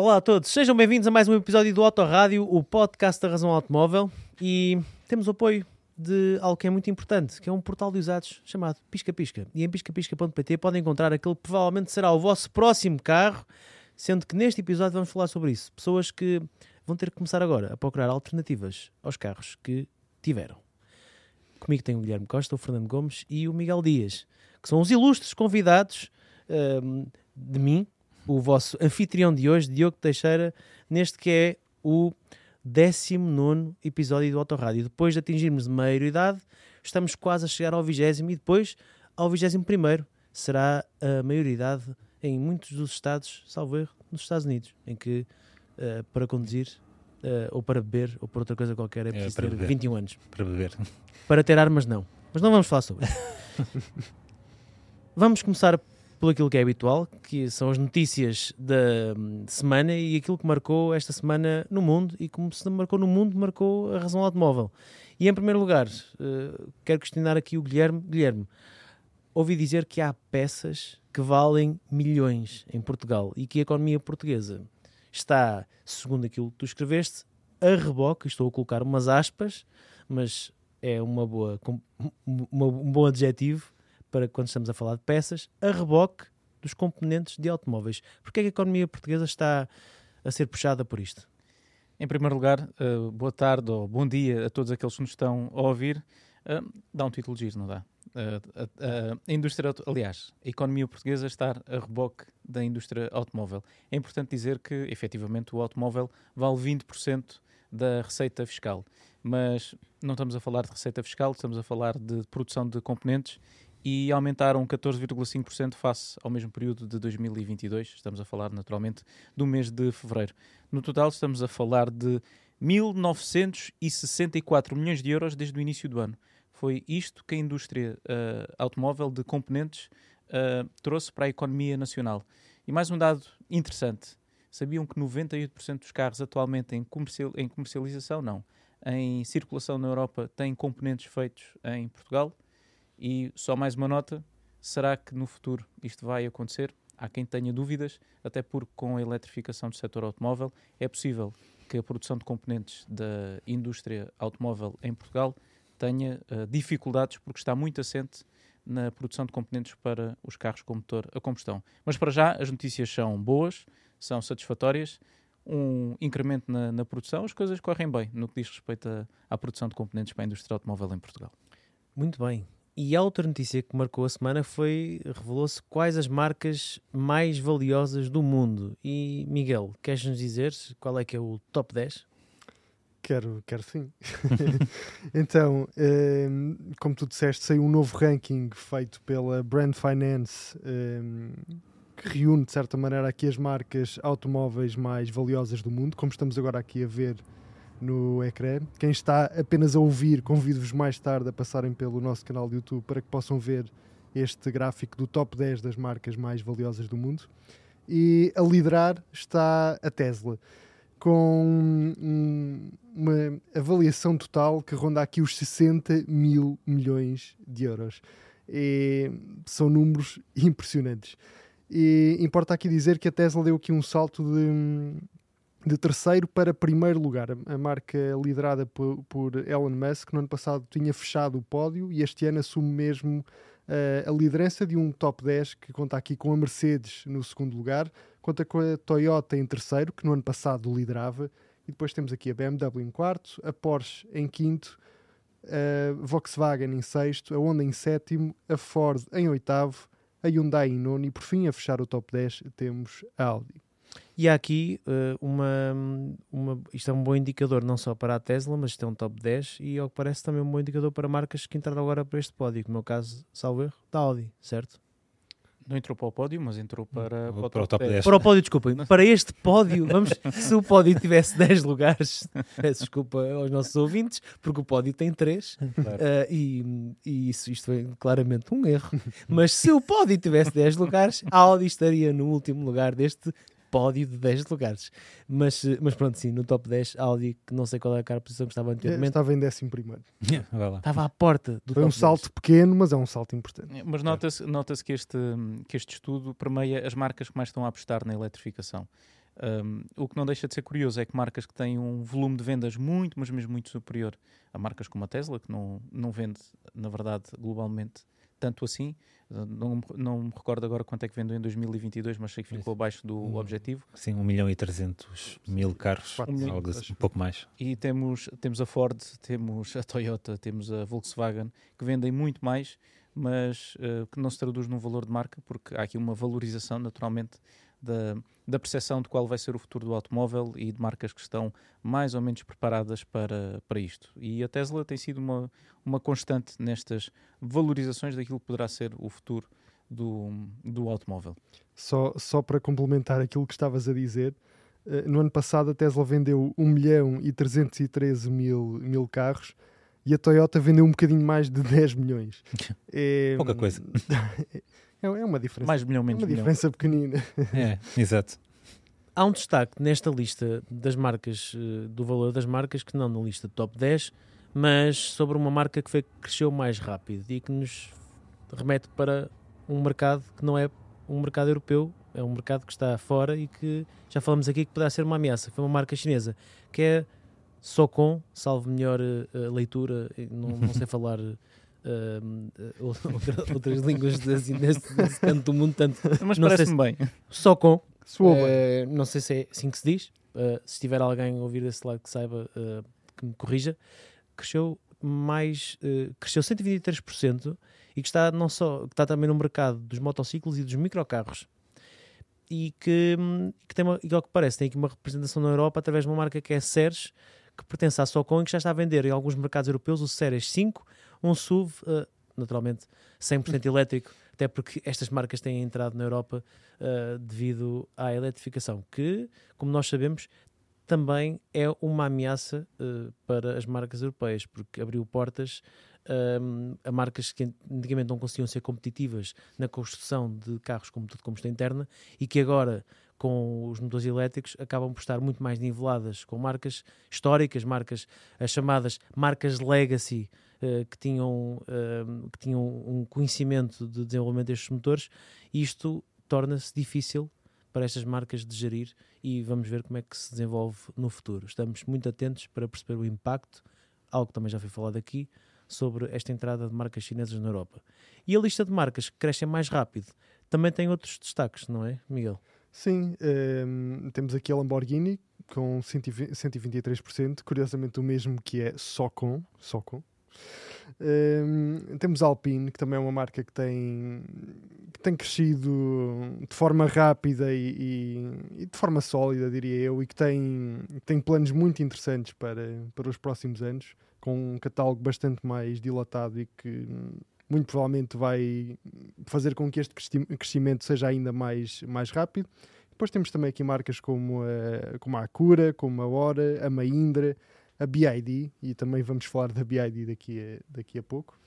Olá a todos, sejam bem-vindos a mais um episódio do Autorádio, o podcast da Razão Automóvel. E temos o apoio de algo que é muito importante, que é um portal de usados chamado Pisca Pisca. E em piscapisca.pt podem encontrar aquele que provavelmente será o vosso próximo carro, sendo que neste episódio vamos falar sobre isso. Pessoas que vão ter que começar agora a procurar alternativas aos carros que tiveram. Comigo tem o Guilherme Costa, o Fernando Gomes e o Miguel Dias, que são os ilustres convidados hum, de mim, o vosso anfitrião de hoje, Diogo Teixeira, neste que é o 19 episódio do Autorádio. Depois de atingirmos maioridade, estamos quase a chegar ao 20 e depois ao 21 será a maioridade em muitos dos estados, salvo erro, nos Estados Unidos, em que uh, para conduzir uh, ou para beber ou por outra coisa qualquer é preciso ter beber. 21 anos. Para beber. Para ter armas, não. Mas não vamos falar sobre isso. vamos começar por aquilo que é habitual, que são as notícias da hum, semana e aquilo que marcou esta semana no mundo e como se marcou no mundo, marcou a razão automóvel. E em primeiro lugar, uh, quero questionar aqui o Guilherme. Guilherme, ouvi dizer que há peças que valem milhões em Portugal e que a economia portuguesa está, segundo aquilo que tu escreveste, a reboque, estou a colocar umas aspas, mas é uma boa, um bom adjetivo para quando estamos a falar de peças, a reboque dos componentes de automóveis. Porquê é que a economia portuguesa está a ser puxada por isto? Em primeiro lugar, uh, boa tarde ou bom dia a todos aqueles que nos estão a ouvir. Uh, dá um título de giro, não dá? Uh, a, indústria, aliás, a economia portuguesa está a reboque da indústria automóvel. É importante dizer que, efetivamente, o automóvel vale 20% da receita fiscal. Mas não estamos a falar de receita fiscal, estamos a falar de produção de componentes e aumentaram 14,5% face ao mesmo período de 2022. Estamos a falar, naturalmente, do mês de fevereiro. No total, estamos a falar de 1.964 milhões de euros desde o início do ano. Foi isto que a indústria uh, automóvel de componentes uh, trouxe para a economia nacional. E mais um dado interessante: sabiam que 98% dos carros atualmente em, comercial, em comercialização, não, em circulação na Europa, têm componentes feitos em Portugal? E só mais uma nota: será que no futuro isto vai acontecer? Há quem tenha dúvidas, até porque com a eletrificação do setor automóvel é possível que a produção de componentes da indústria automóvel em Portugal tenha uh, dificuldades porque está muito assente na produção de componentes para os carros com motor a combustão. Mas para já as notícias são boas, são satisfatórias, um incremento na, na produção, as coisas correm bem no que diz respeito a, à produção de componentes para a indústria automóvel em Portugal. Muito bem. E a outra notícia que marcou a semana foi, revelou-se quais as marcas mais valiosas do mundo. E Miguel, queres-nos dizer qual é que é o top 10? Quero, quero sim. então, um, ehm, como tu disseste, saiu um novo ranking feito pela Brand Finance um, ehm, que reúne, de certa maneira, aqui as marcas automóveis mais valiosas do mundo, como estamos agora aqui a ver no ecrã. Quem está apenas a ouvir, convido-vos mais tarde a passarem pelo nosso canal de YouTube para que possam ver este gráfico do top 10 das marcas mais valiosas do mundo. E a liderar está a Tesla, com uma avaliação total que ronda aqui os 60 mil milhões de euros. E são números impressionantes. E importa aqui dizer que a Tesla deu aqui um salto de de terceiro para primeiro lugar. A marca liderada por, por Elon Musk no ano passado tinha fechado o pódio e este ano assume mesmo uh, a liderança de um top 10 que conta aqui com a Mercedes no segundo lugar, conta com a Toyota em terceiro, que no ano passado liderava, e depois temos aqui a BMW em quarto, a Porsche em quinto, a Volkswagen em sexto, a Honda em sétimo, a Ford em oitavo, a Hyundai em nono e por fim a fechar o top 10 temos a Audi. E há aqui uh, uma, uma. Isto é um bom indicador não só para a Tesla, mas isto é um top 10 e, ao que parece, também um bom indicador para marcas que entraram agora para este pódio, como é o caso, salvo erro, da Audi, certo? Não entrou para o pódio, mas entrou para, para, para o top 10. 10. Para o pódio, desculpem. Para este pódio, vamos, se o pódio tivesse 10 lugares, peço desculpa aos nossos ouvintes, porque o pódio tem 3 claro. uh, e, e, isso isto é claramente um erro. Mas se o pódio tivesse 10 lugares, a Audi estaria no último lugar deste pódio de 10 lugares. Mas, mas pronto, sim, no top 10, Audi, que não sei qual é a posição que estava anteriormente. Estava em 11 primeiro. estava à porta do Foi um salto 10. pequeno, mas é um salto importante. Mas nota-se nota que, este, que este estudo permeia as marcas que mais estão a apostar na eletrificação. Um, o que não deixa de ser curioso é que marcas que têm um volume de vendas muito, mas mesmo muito superior a marcas como a Tesla, que não, não vende, na verdade, globalmente tanto assim. Não, não me recordo agora quanto é que vendeu em 2022, mas sei que ficou abaixo do um, objetivo. Sim, 1 milhão e 300 mil carros, um algo assim, um pouco mais. E temos, temos a Ford, temos a Toyota, temos a Volkswagen, que vendem muito mais, mas uh, que não se traduz num valor de marca, porque há aqui uma valorização, naturalmente, da, da percepção de qual vai ser o futuro do automóvel e de marcas que estão mais ou menos preparadas para, para isto. E a Tesla tem sido uma, uma constante nestas valorizações daquilo que poderá ser o futuro do, do automóvel. Só, só para complementar aquilo que estavas a dizer, eh, no ano passado a Tesla vendeu 1 milhão e 313 mil, mil carros e a Toyota vendeu um bocadinho mais de 10 milhões. É, Pouca coisa. É, é uma diferença. Mais milhão, menos é uma diferença pequenina. É, exato. Há um destaque nesta lista das marcas, eh, do valor das marcas, que não na lista top 10, mas sobre uma marca que foi, cresceu mais rápido e que nos remete para um mercado que não é um mercado europeu, é um mercado que está fora e que já falamos aqui que poderá ser uma ameaça. Foi uma marca chinesa que é Socom, salvo melhor uh, leitura, não, não sei falar uh, outra, outras línguas desse, desse, desse canto do mundo, tanto, mas parece-me bem. Só com, uh, não sei se é assim que se diz, uh, se tiver alguém a ouvir desse lado que saiba, que me corrija, cresceu mais, cresceu 123% e que está não só, que está também no mercado dos motociclos e dos microcarros e que, que tem uma, igual que parece, tem aqui uma representação na Europa através de uma marca que é a Ceres, que pertence à Socom e que já está a vender em alguns mercados europeus o Ceres 5 um SUV, uh, naturalmente 100% elétrico, até porque estas marcas têm entrado na Europa uh, devido à eletrificação, que, como nós sabemos, também é uma ameaça uh, para as marcas europeias, porque abriu portas a marcas que antigamente não conseguiam ser competitivas na construção de carros com motor de combustão interna e que agora com os motores elétricos acabam por estar muito mais niveladas com marcas históricas, marcas as chamadas marcas legacy, uh, que, tinham, uh, que tinham um conhecimento de desenvolvimento destes motores, isto torna-se difícil para estas marcas de gerir e vamos ver como é que se desenvolve no futuro. Estamos muito atentos para perceber o impacto, algo que também já foi falado aqui, sobre esta entrada de marcas chinesas na Europa. E a lista de marcas que crescem mais rápido também tem outros destaques, não é, Miguel? Sim, um, ehm, temos aqui a Lamborghini com 123%, curiosamente o mesmo que é Socom, Socom um, temos a Alpine, que também é uma marca que tem, que tem crescido de forma rápida e, e, e de forma sólida, diria eu, e que tem, tem planos muito interessantes para, para os próximos anos, com um catálogo bastante mais dilatado e que muito provavelmente vai fazer com que este crescimento seja ainda mais, mais rápido. Depois temos também aqui marcas como a, como a Acura, como a Hora, a Mahindra, a BID, e também vamos falar da BID daqui a, daqui a pouco,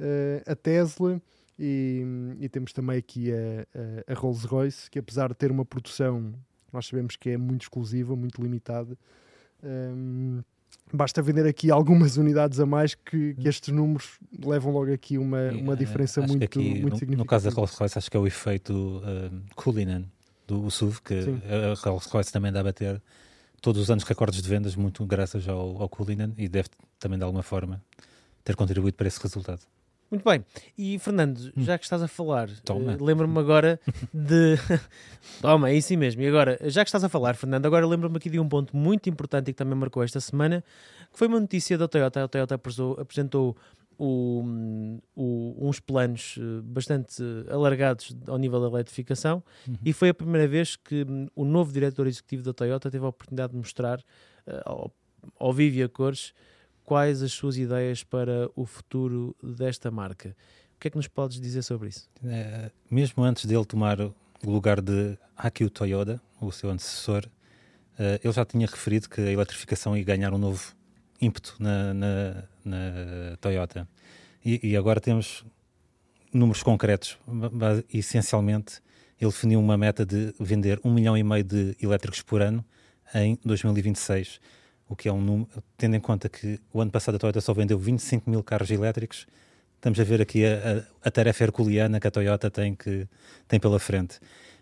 uh, a Tesla, e, e, temos também aqui a, a, a Rolls-Royce, que apesar de ter uma produção, nós sabemos que é muito exclusiva, muito limitada, um, ehm, basta vender aqui algumas unidades a mais que, que estes números levam logo aqui uma, uma diferença muito, aqui, muito no, significativa. No caso da Rolls-Royce, acho que é o efeito uh, Cullinan do SUV, que Sim. a Rolls-Royce também dá a bater todos os anos recordes de vendas, muito graças ao, ao Cullinan e deve também de alguma forma ter contribuído para esse resultado. Muito bem. E Fernando, hum. já que estás a falar, uh, lembro-me agora de. Toma, é isso mesmo. E agora, já que estás a falar, Fernando, agora lembro-me aqui de um ponto muito importante e que também marcou esta semana, que foi uma notícia da Toyota. A Toyota apresentou o, o, uns planos eh, bastante alargados ao nível da eletrificação uhum. e foi a primeira vez que hum, o novo diretor executivo da Toyota teve a oportunidade de mostrar uh, ao, ao vivo e a cores quais as suas ideias para o futuro desta marca. O que é que nos podes dizer sobre isso? É, mesmo antes dele tomar o lugar de Akio Toyoda, o seu antecessor, uh, ele já tinha referido que a eletrificação ia ganhar um novo ímpeto na, na, na Toyota. E, e, agora temos números concretos. Essencialmente, ele definiu uma meta de vender um milhão e meio de elétricos por ano em 2026, o que é um número, tendo em conta que o ano passado a Toyota só vendeu 25 mil carros elétricos, estamos a ver aqui a, a, a tarefa herculeana que a Toyota tem, que, tem pela frente.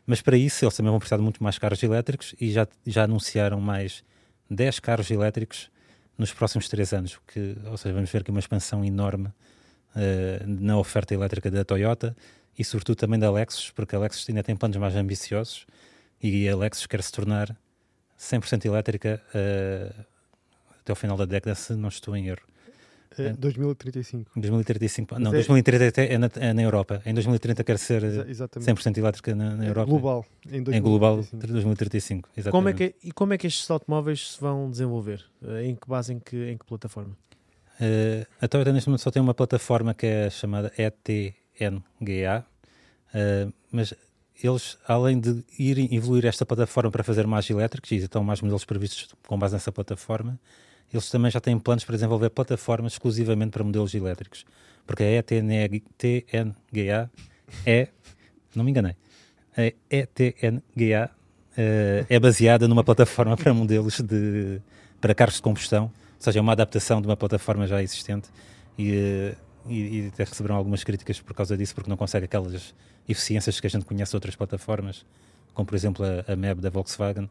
Mas para isso eles também vão precisar de muito mais carros elétricos e já, já anunciaram mais 10 carros elétricos nos próximos 3 anos. Que, ou seja, vamos ver aqui uma expansão enorme uh, na oferta elétrica da Toyota e sobretudo também da Lexus, porque a Lexus ainda tem planos mais ambiciosos e a Lexus quer se tornar 100% elétrica uh, até o final da década, se não estou em erro. É, 2035. 2035. Não, é... 2030 é na, é na Europa. Em 2030 quer ser Exa 100% elétrica na, na é Europa. Global. Em, em global 2035. Exatamente. Como é que, e como é que estes automóveis se vão desenvolver? Eh, em que base, em que, em que plataforma? Uh, a Toyota neste momento só tem uma plataforma que é chamada ETNGA, uh, mas eles, além de irem evoluir esta plataforma para fazer mais elétricos, e estão mais modelos previstos com base nessa plataforma, eles também já têm planos para desenvolver plataformas exclusivamente para modelos elétricos. Porque a ETNGA é, não me enganei, a ETNGA eh, é baseada numa plataforma para modelos de para carros de combustão, ou seja, é uma adaptação de uma plataforma já existente. E, uh, e, e até receberam algumas críticas por causa disso, porque não consegue aquelas eficiências que a gente conhece de outras plataformas, como por exemplo a, a MEB da Volkswagen,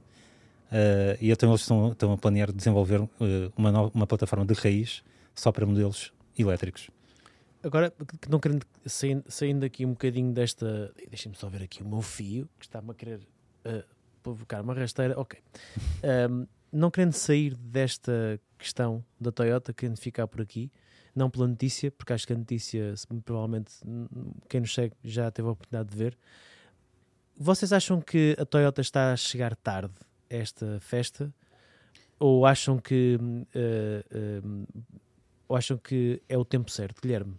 Uh, e então eles estão, estão a planear desenvolver uh, uma, nova, uma plataforma de raiz só para modelos elétricos. Agora, não querendo saindo, saindo aqui um bocadinho desta. Deixem-me só ver aqui o meu fio, que está-me a querer uh, provocar uma rasteira. Ok. Um, não querendo sair desta questão da Toyota, querendo ficar por aqui, não pela notícia, porque acho que a notícia, provavelmente, quem nos segue já teve a oportunidade de ver. Vocês acham que a Toyota está a chegar tarde esta festa? Ou acham que uh, uh, ou acham que é o tempo certo, Guilherme?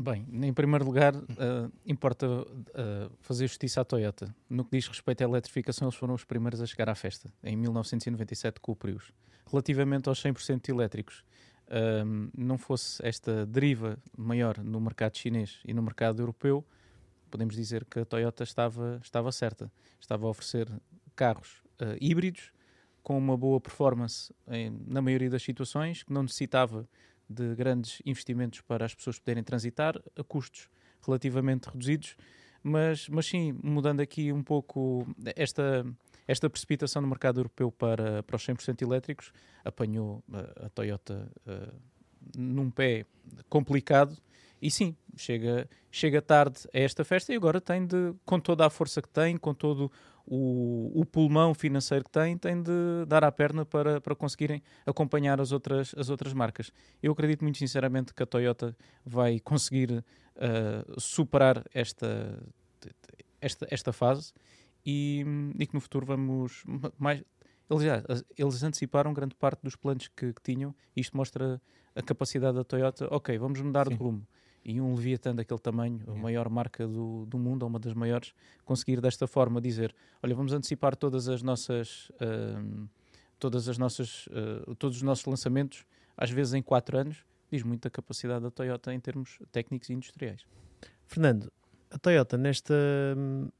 Bem, em primeiro lugar, uh, importa fazer justiça à Toyota. No que diz respeito à eletrificação, eles foram os primeiros a chegar à festa, em 1997 com o Prius. Relativamente aos 100% elétricos, não fosse esta deriva maior no mercado chinês e no mercado europeu, podemos dizer que a Toyota estava, estava certa. Estava a oferecer carros uh, híbridos com uma boa performance em, na maioria das situações, que não necessitava de grandes investimentos para as pessoas poderem transitar a custos relativamente reduzidos, mas, mas sim, mudando aqui um pouco esta, esta precipitação no mercado europeu para, para os 100% elétricos, apanhou a, eh, a Toyota uh, num pé complicado e sim, chega, chega tarde a esta festa e agora tem de, com toda a força que tem, com todo o, o pulmão financeiro que tem, tem de dar à perna para, para conseguirem acompanhar as outras, as outras marcas. Eu acredito muito sinceramente que a Toyota vai conseguir uh, superar esta, esta, esta fase e, e, que no futuro vamos mais. Eles, já, eles anteciparam grande parte dos planos que, que tinham. Isto mostra a capacidade da Toyota. Ok, vamos mudar Sim. de rumo e um Leviathan daquele tamanho, a maior marca do, do mundo, ou uma das maiores, conseguir desta forma dizer: olha, vamos antecipar todas as nossas. Uh, todas as nossas, uh, todos os nossos lançamentos, às vezes em 4 anos, diz muito da capacidade da Toyota em termos técnicos e industriais. Fernando, a Toyota nesta,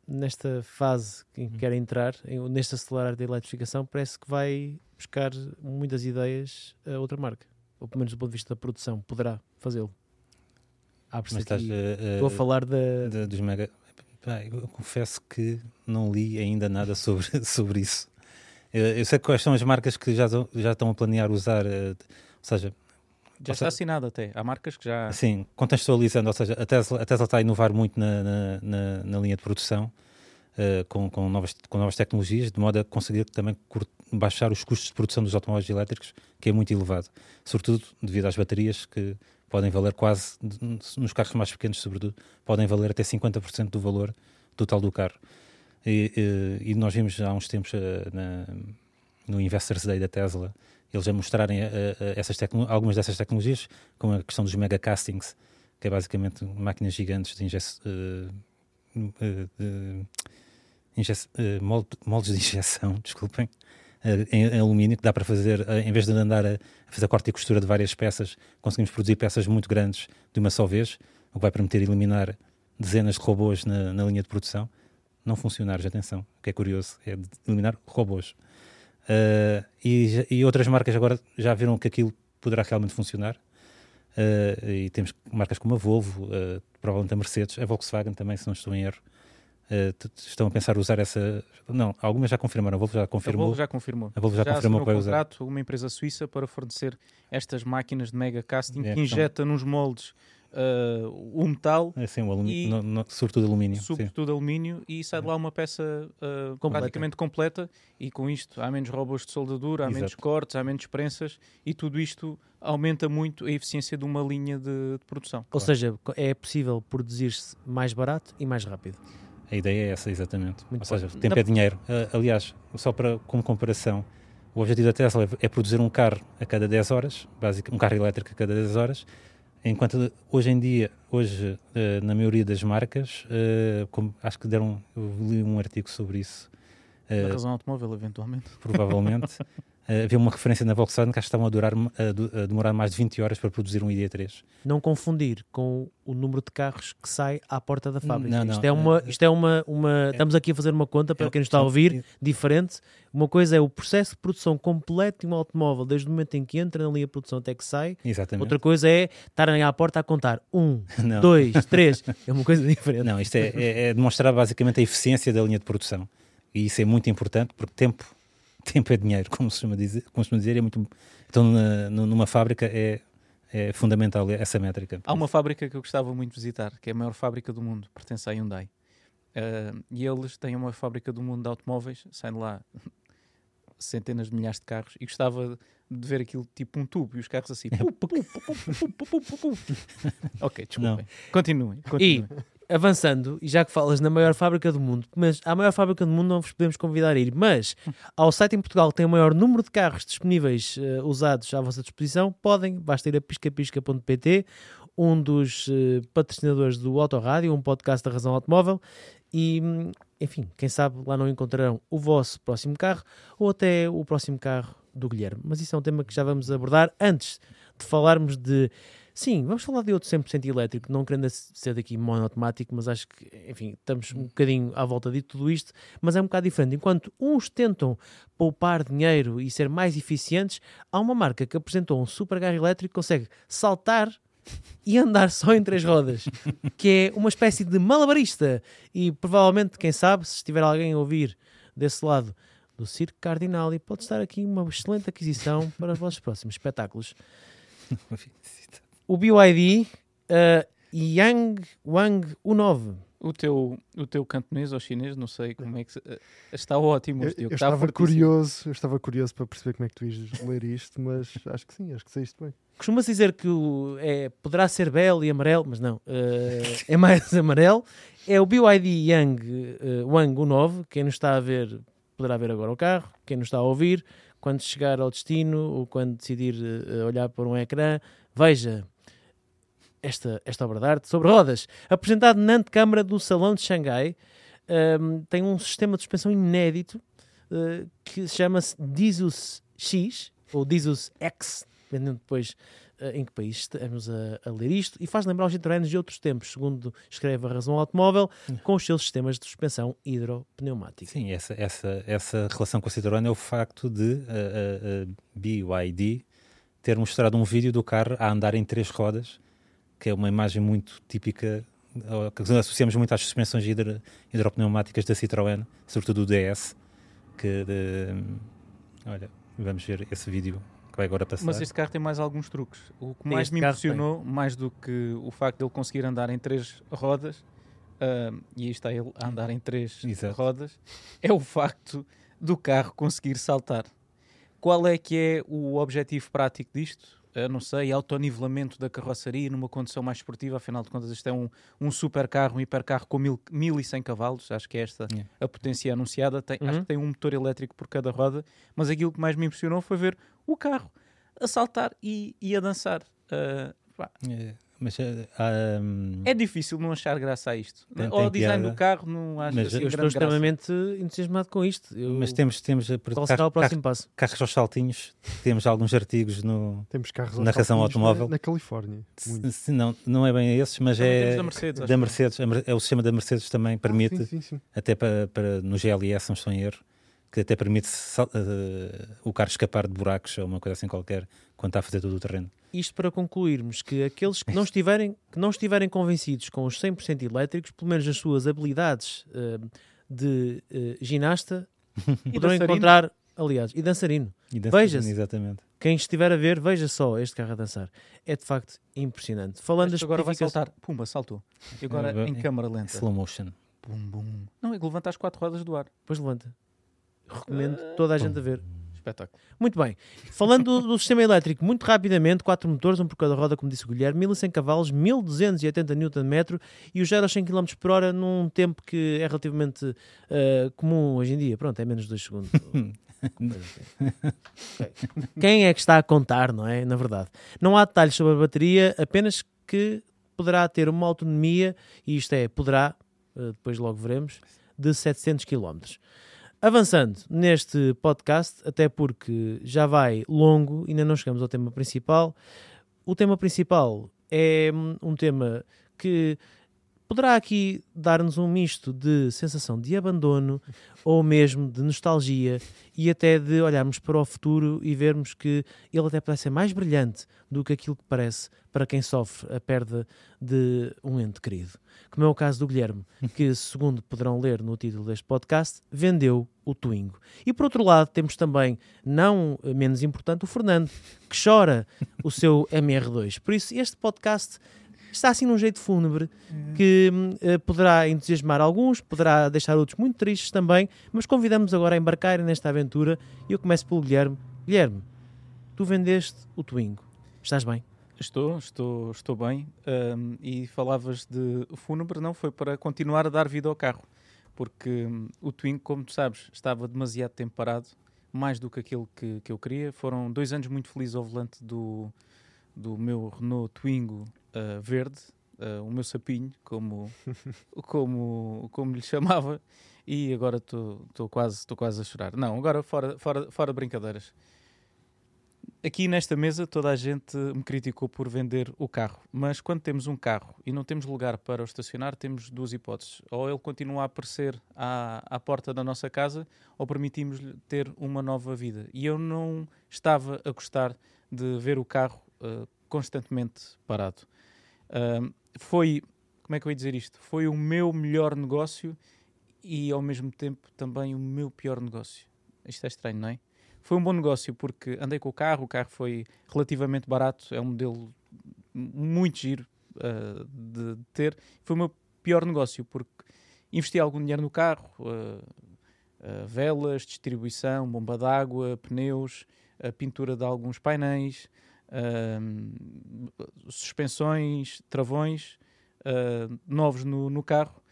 nesta fase em que uhum. quer entrar, neste acelerar da eletrificação, parece que vai buscar muitas ideias a outra marca. Ou pelo menos do ponto de vista da produção, poderá fazê-lo. Abre-se aqui. Uh, Estou a falar da... De, dos mega... Pá, eu confesso que não li ainda nada sobre, sobre isso. Eu, eu, sei quais são as marcas que já, já estão a planear usar, uh, ou seja... Já está assinado até. Há marcas que já... Sim, contextualizando, ou seja, a Tesla, a Tesla está a inovar muito na, na, na, na linha de produção, uh, com, com, novas, com novas tecnologias, de modo a conseguir também baixar os custos de produção dos automóveis elétricos, que é muito elevado. Sobretudo devido às baterias, que podem valer quase, nos carros mais pequenos, sobretudo, podem valer até 50% do valor total do carro. E, e, nós vimos há uns tempos uh, na, no Investors Day da Tesla eles a mostrarem uh, uh, essas algumas dessas tecnologias, como a questão dos mega castings, que é basicamente máquinas gigantes de, de moldes de injeção, desculpem, em, em, alumínio, que dá para fazer, em vez de andar a, fazer corte e costura de várias peças, conseguimos produzir peças muito grandes de uma só vez, o que vai permitir eliminar dezenas de robôs na, na linha de produção. Não funcionar, atenção, o que é curioso, é eliminar robôs. Uh, e, e, outras marcas agora já viram que aquilo poderá realmente funcionar. Uh, e temos marcas como a Volvo, uh, provavelmente a Mercedes, a Volkswagen também, se não estou em erro, t- estão a pensar usar essa. Não, algumas já confirmaram. A Volvo já A confirmou. Volvo já confirmou. A Volvo já, confirmou assinou que vai um usar. contrato uma empresa suíça para fornecer estas máquinas de mega casting É, que injeta nos moldes ah, o metal, É, sim, o alumínio, E- no- no- sobretudo alumínio. sim. sobretudo alumínio, e sai de lá uma peça ah, Completa. praticamente completa. E com isto há menos robôs de soldadura, há menos Exato. cortes, há menos prensas, e tudo isto aumenta muito a eficiência de uma linha de, de produção. Ou seja, é possível produzir-se mais barato e mais rápido. A ideia é essa, exatamente. Muito Ou seja, bem. tempo Na- é dinheiro. Ah, aliás, só para como comparação, o objetivo da Tesla é- é produzir um carro a cada 10 horas, basicamente, um carro elétrico a cada 10 horas, enquanto hoje em dia, hoje, ah, na maioria das marcas, ah, como- acho que deram, eu li um artigo sobre isso, Na razão automóvel, eventualmente. provavelmente. Ah, havia uma referência na Volkswagen que acho que estavam a, durar, a, demorar mais de 20 horas para produzir um ID3. Não confundir com o número de carros que sai à porta da fábrica. Não, não, isto é uma, isto é uma, uma estamos aqui a fazer uma conta para É- quem nos está a ouvir, diferente. Uma coisa é o processo de produção completo de um automóvel, desde o momento em que entra na linha de produção até que sai. Exatamente. Outra coisa é estarem à porta a contar um, Não. dois, três. É uma coisa diferente. Não, isto é, é- é demonstrar basicamente a eficiência da linha de produção. E isso é muito importante porque tempo, tempo é dinheiro, como se chama dizer, como se dizer é muito. Então, numa, numa fábrica é, é, fundamental essa métrica. Há uma fábrica que eu gostava muito de visitar, que é a maior fábrica do mundo, pertence à Hyundai. Uh, e eles têm uma fábrica do mundo de automóveis, saem lá centenas de milhares de carros, e gostava de ver aquilo tipo um tubo e os carros assim. Ok, desculpem. Continuem avançando, e já que falas na maior fábrica do mundo, mas à maior fábrica do mundo não vos podemos convidar a ir, mas ao site em Portugal que tem o maior número de carros disponíveis eh, usados à vossa disposição, podem, basta ir a piscapisca.pt, um dos eh, patrocinadores do Autorádio, um podcast da Razão Automóvel, e hum, enfim, quem sabe lá não encontrarão o vosso próximo carro ou até o próximo carro do Guilherme. Mas isso é um tema que já vamos abordar antes de falarmos de Sim, vamos falar de outro 100% elétrico, não querendo ser daqui monotemático, mas acho que, enfim, estamos um bocadinho à volta de tudo isto, mas é um bocado diferente. Enquanto uns tentam poupar dinheiro e ser mais eficientes, há uma marca que apresentou um super carro elétrico que consegue saltar e andar só em três rodas, que é uma espécie de malabarista. E provavelmente, quem sabe, se estiver alguém a ouvir desse lado do Circo Cardinali, pode estar aqui uma excelente aquisição para os vossos próximos espetáculos o BYD uh, Yang Wang U9. O teu, o teu cantonês ou chinês, não sei como é que se, eh, está ótimo. Eu, eu estava fortíssimo. curioso, eu estava curioso para perceber como é que tu ias ler isto, mas acho que sim, acho que saíste bem. Costuma-se dizer que o, é, poderá ser belo e amarelo, mas não, uh, é mais amarelo. É o BYD Yang uh, Wang U9. Quem nos está a ver poderá ver agora o carro. Quem nos está a ouvir, quando chegar ao destino ou quando decidir uh, olhar para um ecrã, veja esta, esta obra de arte sobre rodas, apresentado na antecâmara do Salão de Xangai. Um, tem um sistema de suspensão inédito uh, que chama-se Disus X ou Disus X, dependendo depois uh, em que país estamos a, a, ler isto, e faz lembrar os Citroëns de outros tempos, segundo escreve a Razão Automóvel, com os seus sistemas de suspensão hidropneumática. Sim, essa, essa, essa relação com a Citroën é o facto de a, a, a BYD ter mostrado um vídeo do carro a andar em três rodas que é uma imagem muito típica, que associamos muito às suspensões hidro, hidropneumáticas da Citroën, sobretudo do DS, que de, olha, vamos ver esse vídeo que vai agora passar. Mas este carro tem mais alguns truques. O que mais este me impressionou, mais do que o facto de ele conseguir andar em três rodas, uh, e aí está ele a andar em três Exato. rodas, é o facto do carro conseguir saltar. Qual é que é o objetivo prático disto? Uh, não sei, autonivelamento da carroçaria numa condição mais esportiva, afinal de contas isto é um, um super carro, um hipercarro com mil, 1100 cavalos, acho que é esta Yeah. a potência anunciada, tem, acho Uhum. que tem um motor elétrico por cada roda, mas aquilo que mais me impressionou foi ver o carro a saltar e, e a dançar. Uh, É, mas ah, um, é difícil não achar graça a isto. Tem- Ou tem o design piada. do carro não acho Mas assim Eu estou graça. extremamente entusiasmado com isto. Eu, mas temos, temos eh, por- qual será o carro- próximo passo? carros aos saltinhos, temos alguns artigos no. Temos carros Na saltinhos automóvel. Na, na Califórnia. Muito. Se não, não é bem esses, mas Também é temos da Mercedes, da. Mercedes. A Mer- É o sistema da Mercedes também permite, Ah, sim, sim, sim. até para, para no GLS, não estou em erro, que até permite eh, o carro escapar de buracos ou uma coisa assim qualquer quando está a fazer todo o terreno. Isto para concluirmos que aqueles que não estiverem, que não estiverem convencidos com os 100% elétricos, pelo menos as suas habilidades eh, de eh, ginasta, poderão dançarino? encontrar, aliás, e dançarino. E dança- Veja-se. Exatamente. Quem estiver a ver, veja só este carro a dançar. É de facto impressionante. Falando Este das agora vai especificações- saltar. Pumba, saltou. E agora em em câmara lenta. Slow motion. Bum, bum. Não, é que levanta as quatro rodas do ar. Depois levanta. Recomendo toda a gente a ver. Espetáculo. Muito bem. Falando do, do sistema elétrico, muito rapidamente, quatro motores, um por cada roda, como disse o Guilherme, 1100 cavalos, 1280 Nm e os 0 a 100 km por hora num tempo que é relativamente eh, comum hoje em dia. Pronto, é menos de 2 segundos. Quem é que está a contar, não é? Na verdade. Não há detalhes sobre a bateria, apenas que poderá ter uma autonomia, e isto é, poderá, eh, depois logo veremos, de 700 km. Avançando neste podcast, até porque já vai longo, ainda não chegamos ao tema principal. O tema principal é hum, um tema que poderá aqui dar-nos um misto de sensação de abandono ou mesmo de nostalgia e até de olharmos para o futuro e vermos que ele até parece ser mais brilhante do que aquilo que parece para quem sofre a perda de um ente querido. Como é o caso do Guilherme, que, segundo poderão ler no título deste podcast, vendeu o Twingo. E por outro lado, temos também, não menos importante, o Fernando, que chora o seu MR2. Por isso, este podcast está assim num jeito fúnebre que hum, eh, poderá entusiasmar alguns, poderá deixar outros muito tristes também, mas convidamos agora a embarcarem nesta aventura e eu começo pelo Guilherme. Guilherme, tu vendeste o Twingo. Estás bem? Estou, estou, estou bem. Ahm, e falavas de fúnebre, não? Foi para continuar a dar vida ao carro. Porque hum, o Twingo, como tu sabes, estava demasiado tempo parado, mais do que aquilo que, que eu queria. Foram dois anos muito felizes ao volante do, do meu Renault Twingo ah, verde, ah, o meu sapinho, como, como, como lhe chamava. E agora estou quase, quase a chorar. Não, agora fora, fora, fora brincadeiras. Aqui nesta mesa toda a gente me criticou por vender o carro, mas quando temos um carro e não temos lugar para o estacionar, temos duas hipóteses. Ou ele continua a aparecer à, à porta da nossa casa, ou permitimos-lhe ter uma nova vida. E eu não estava a gostar de ver o carro ah, constantemente parado. Ah, foi, como é que eu ia dizer isto? Foi o meu melhor negócio e ao mesmo tempo também o meu pior negócio. Isto é estranho, não é? Foi um bom negócio porque andei com o carro, o carro foi relativamente barato, é um modelo muito giro ah, de, de ter. Foi o meu pior negócio porque investi algum dinheiro no carro, ah, velas, distribuição, bomba d'água, pneus, a pintura de alguns painéis, ah, suspensões, travões ah, novos no, no carro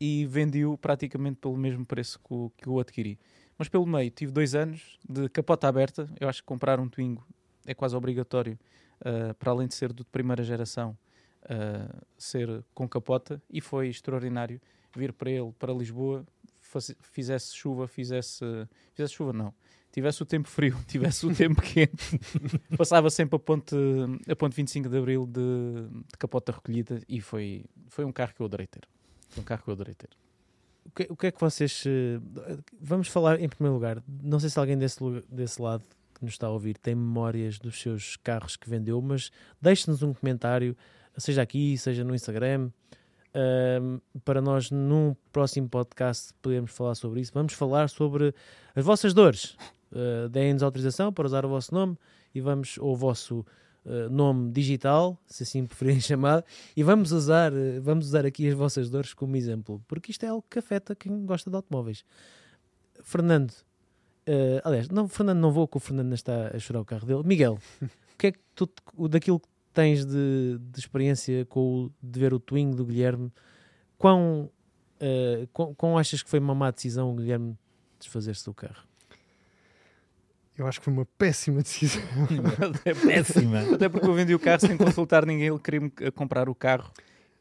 e vendi-o praticamente pelo mesmo preço que o, que o adquiri. Mas pelo meio tive dois anos de capota aberta. Eu acho que comprar um Twingo é quase obrigatório, ah, para além de ser do de primeira geração, ah, ser com capota. E foi extraordinário vir para ele, para Lisboa, fizesse chuva, fizesse, fizesse chuva não, tivesse o tempo frio, tivesse o tempo quente, passava sempre a ponte, a ponte 25 de Abril de, de capota recolhida e foi, foi um carro que eu adorei ter. Foi um carro que eu adorei ter. O que, o que é que vocês. eh, Vamos falar em primeiro lugar. Não sei se alguém desse, desse lado que nos está a ouvir tem memórias dos seus carros que vendeu, mas deixe-nos um comentário, seja aqui, seja no Instagram, para nós num próximo podcast podermos falar sobre isso. Vamos falar sobre as vossas dores. Uh, Deem-nos autorização para usar o vosso nome e vamos, ou o vosso uh, nome digital, se assim preferirem chamar, e vamos usar, uh, vamos usar aqui as vossas dores como exemplo, porque isto é algo que afeta quem gosta de automóveis. Fernando, uh, aliás, não, Fernando, não vou que o Fernando está a chorar o carro dele. Miguel, o que é que tu, daquilo que tens de, de experiência com o, de ver o Twingo do Guilherme, quão, uh, quão, quão achas que foi uma má decisão o Guilherme desfazer-se do carro? Eu acho que foi uma péssima decisão. É Péssima. Até porque eu vendi o carro sem consultar ninguém, ele queria-me comprar o carro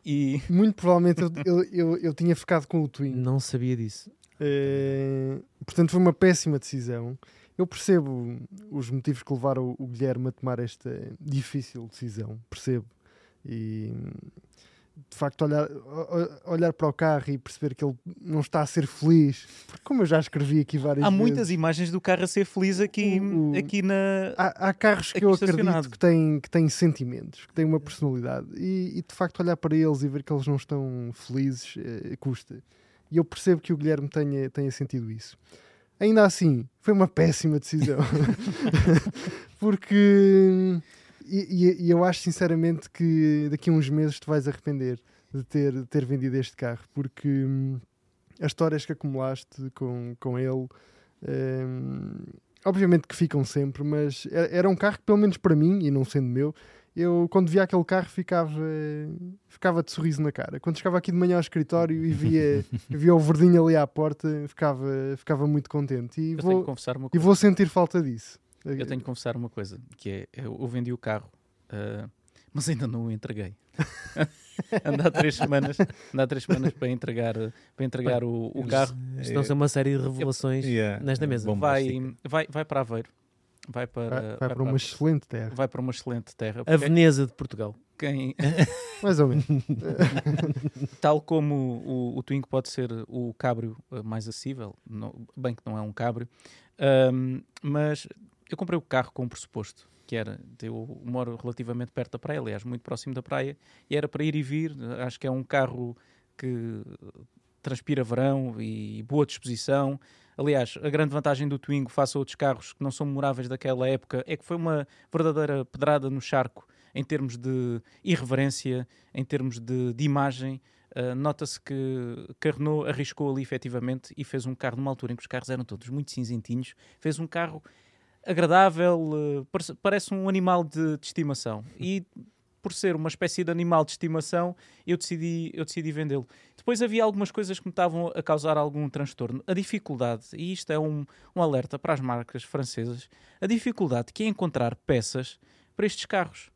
e Muito provavelmente eu, eu, eu, eu tinha ficado com o Twingo. Não sabia disso. Eh, portanto, foi uma péssima decisão. Eu percebo os motivos que levaram o Guilherme a tomar esta difícil decisão, percebo. E de facto olhar, olhar para o carro e perceber que ele não está a ser feliz, porque como eu já escrevi aqui várias Há vezes, muitas imagens do carro a ser feliz aqui, O- aqui na. há, há carros que eu acredito que têm, que têm sentimentos, que têm uma personalidade e, e, de facto olhar para eles e ver que eles não estão felizes eh, custa. E eu percebo que o Guilherme tenha, tenha sentido isso. Ainda assim, foi uma péssima decisão. Porque e, e- eu acho sinceramente que daqui a uns meses te vais arrepender de ter, de ter vendido este carro, porque hum, as histórias que acumulaste com, com ele, hum, obviamente que ficam sempre, mas era, um carro que, pelo menos para mim, e não sendo meu, eu quando via aquele carro ficava, ficava de sorriso na cara. Quando chegava aqui de manhã ao escritório e via, via o verdinho ali à porta, ficava, ficava muito contente. E Eu vou, e vou sentir falta disso. Eu tenho que confessar uma coisa, que é, eu, eu vendi o carro, ah, mas ainda não o entreguei. Andar três semanas, andar três semanas para entregar, para entregar o, o carro. Isto não ser uma série de revelações Yeah. nesta mesa. Vai, vai, vai para Aveiro. Vai para, Vai, vai para uma excelente terra. vai para uma excelente terra. A Veneza de Portugal. quem, Mais ou menos. tal como o, o Twingo pode ser o cabrio eh, mais acessível, não- bem que não é um cabrio, ahm, mas eu comprei o carro com um pressuposto, que era, eu moro relativamente perto da praia, aliás, muito próximo da praia, e era para ir e vir, acho que é um carro que transpira verão e boa disposição. Aliás, a grande vantagem do Twingo face a outros carros que não são memoráveis daquela época é que foi uma verdadeira pedrada no charco em termos de irreverência, em termos de, de imagem. Uh, Nota-se que, que Renault arriscou ali efetivamente e fez um carro numa altura em que os carros eram todos muito cinzentinhos. Fez um carro agradável, parece, parece um animal de, de estimação. E por ser uma espécie de animal de estimação, eu decidi, eu decidi vendê-lo. Depois havia algumas coisas que me estavam a causar algum transtorno. A dificuldade, e isto é um, um alerta para as marcas francesas, a dificuldade que é encontrar peças para estes carros.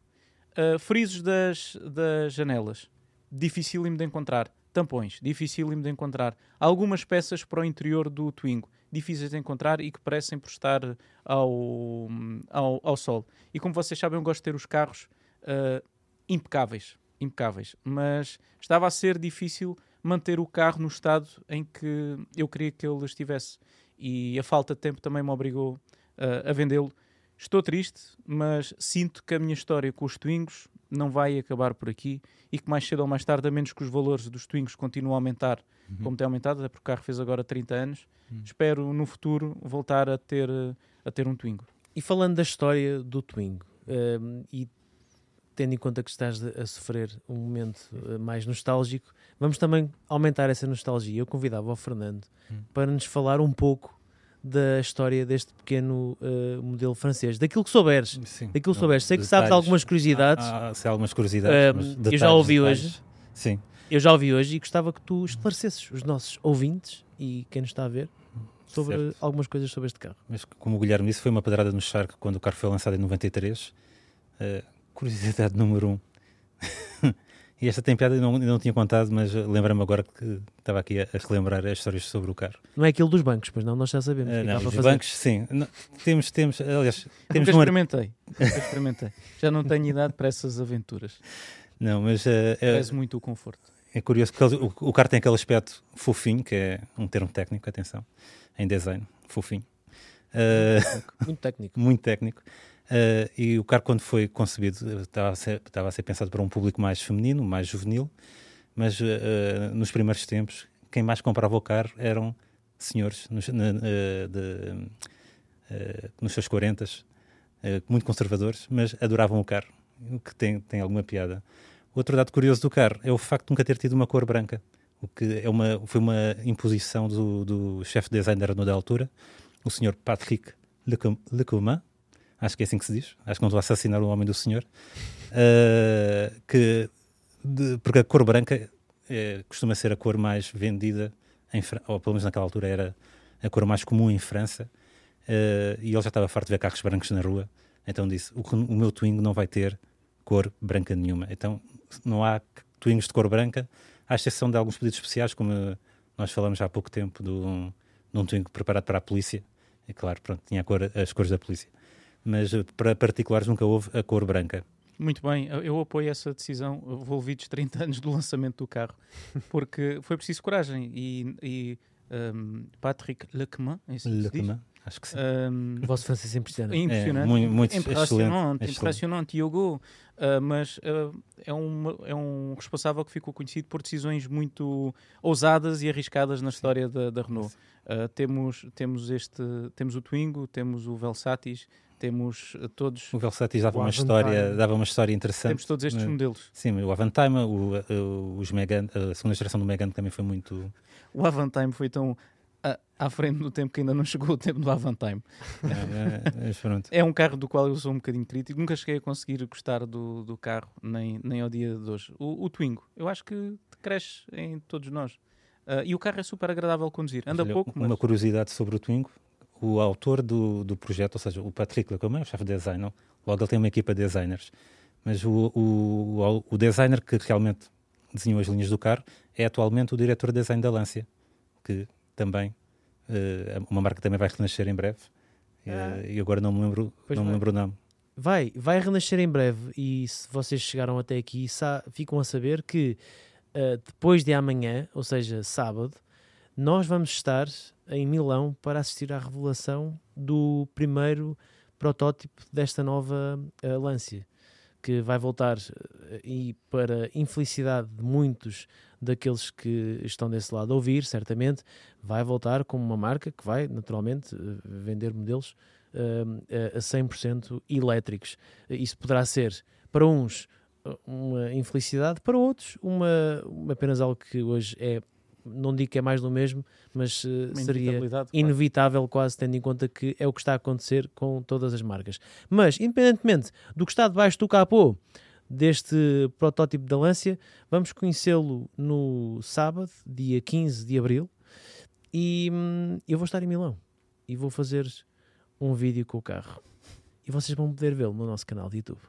Uh, frisos das, das janelas, dificílimo de encontrar. Tampões, dificílimo de encontrar. Algumas peças para o interior do Twingo, difíceis de encontrar e que parecem prestar ao, ao, ao sol. E como vocês sabem, eu gosto de ter os carros uh, impecáveis, impecáveis. Mas estava a ser difícil manter o carro no estado em que eu queria que ele estivesse. E a falta de tempo também me obrigou uh, a vendê-lo. Estou triste, mas sinto que a minha história com os Twingos não vai acabar por aqui e que mais cedo ou mais tarde, a menos que os valores dos Twingos continuem a aumentar, como tem aumentado, até porque o carro fez agora 30 anos, espero no futuro voltar a ter, a ter um Twingo. E falando da história do Twingo, um, e tendo em conta que estás de- a sofrer um momento uh, mais nostálgico, vamos também aumentar essa nostalgia. Eu convidava o Fernando Hum. para nos falar um pouco da história deste pequeno uh, modelo francês, daquilo que souberes. Sim. Daquilo que souberes. Sei que sabes detalhes. algumas curiosidades. Há, há, sei algumas curiosidades. Ah, mas eu já detalhes, ouvi detalhes. hoje. Sim. Eu já ouvi hoje e gostava que tu esclarecesses os nossos ouvintes e quem nos está a ver sobre Certo. algumas coisas sobre este carro. Mas como o Guilherme disse, foi uma pedrada no charco quando o carro foi lançado em 93. Uh, curiosidade número um. E esta tem piada, eu não, eu não tinha contado, mas lembra-me agora que estava aqui a, a relembrar as histórias sobre o carro. Não é aquilo dos bancos, pois não, nós já sabemos. Uh, é não, os fazer. bancos, sim. Não, temos, temos, aliás, temos Nunca um experimentei. Nunca experimentei. Já não tenho idade para essas aventuras. Não, mas uh, é, muito o conforto. é curioso que ele- o, o carro tem aquele aspecto fofinho, que é um termo técnico, atenção, em design, fofinho. Uh, Muito técnico. muito técnico. Uh, e o carro, quando foi concebido, estava a, ser, estava a ser pensado para um público mais feminino, mais juvenil, mas uh, nos primeiros tempos, quem mais comprava o carro eram senhores nos, na- de, nos seus 40, muito conservadores, mas adoravam o carro, o que tem, tem alguma piada. Outro dado curioso do carro é o facto de nunca ter tido uma cor branca, o que é uma, foi uma imposição do, do chefe de design da altura, o senhor Patrick Lecomin, acho que é assim que se diz, acho que não estou a assassinar o homem do senhor, uh, que, de- porque a cor branca eh, costuma ser a cor mais vendida, em, ou pelo menos naquela altura era a cor mais comum em França, uh, e ele já estava farto de ver carros brancos na rua, então disse, o, o meu Twingo não vai ter cor branca nenhuma, então não há Twingos de cor branca, à exceção de alguns pedidos especiais, como nós falamos há pouco tempo do, de um Twingo preparado para a polícia, e claro, pronto, tinha cor- as cores da polícia. Mas eh, para particulares nunca houve a cor branca. Muito bem, eu- apoio essa decisão, envolvidos 30 anos do lançamento do carro, porque foi preciso coragem e, e um, Patrick Lequemin, é assim acho que sim. Um, O vosso francês é impressionante. é impressionante. É, muito, muito impressionante, excelente. impressionante, Diogo. Uh, mas uh, é, um, é um responsável que ficou conhecido por decisões muito ousadas e arriscadas na história da, da Renault. Uh, temos, temos, este, temos o Twingo, temos o Velsatis, temos uh, todos, O Velsatis dava uma história, dava uma história interessante. temos todos estes né? modelos. Sim, o Avantime, o, o- os Megane, a segunda geração do Megane também foi muito. O Avantime foi tão à, à frente do tempo que ainda não chegou o tempo do Avantime. é, é. É um carro do qual eu sou um bocadinho crítico. Nunca cheguei a conseguir gostar do, do carro, nem, nem ao dia de hoje. O, o Twingo, eu acho que cresce em todos nós. Ah, e o carro é super agradável de conduzir. Anda Olha, pouco, Uma mas curiosidade sobre o Twingo: o autor do, do projeto, ou seja, o Patrick Lecomin, o chefe de design, logo ele tem uma equipa de designers, mas o, o, o designer que realmente desenhou as linhas do carro é atualmente o diretor de design da Lancia, que também, eh, uma marca que também vai renascer em breve. Ah. Eh, E agora não me lembro, Pois não me lembro o nome. Vai, vai renascer em breve e se vocês chegaram até aqui, ficam a saber que uh, depois de amanhã, ou seja, sábado, nós vamos estar em Milão para assistir à revelação do primeiro protótipo desta nova uh, Lancia, que vai voltar uh, e para infelicidade de muitos daqueles que estão desse lado a ouvir, certamente, vai voltar como uma marca que vai naturalmente uh, vender modelos uh, a 100% elétricos. Isso poderá ser para uns uma infelicidade, para outros uma apenas algo que hoje é, não digo que é mais do mesmo, mas uh, seria claro. inevitável quase tendo em conta que é o que está a acontecer com todas as marcas. Mas, independentemente do que está debaixo do capô deste protótipo da Lancia, vamos conhecê-lo no sábado, dia 15 de Abril, e hum, eu vou estar em Milão e vou fazer um vídeo com o carro. E vocês vão poder vê-lo no nosso canal de YouTube.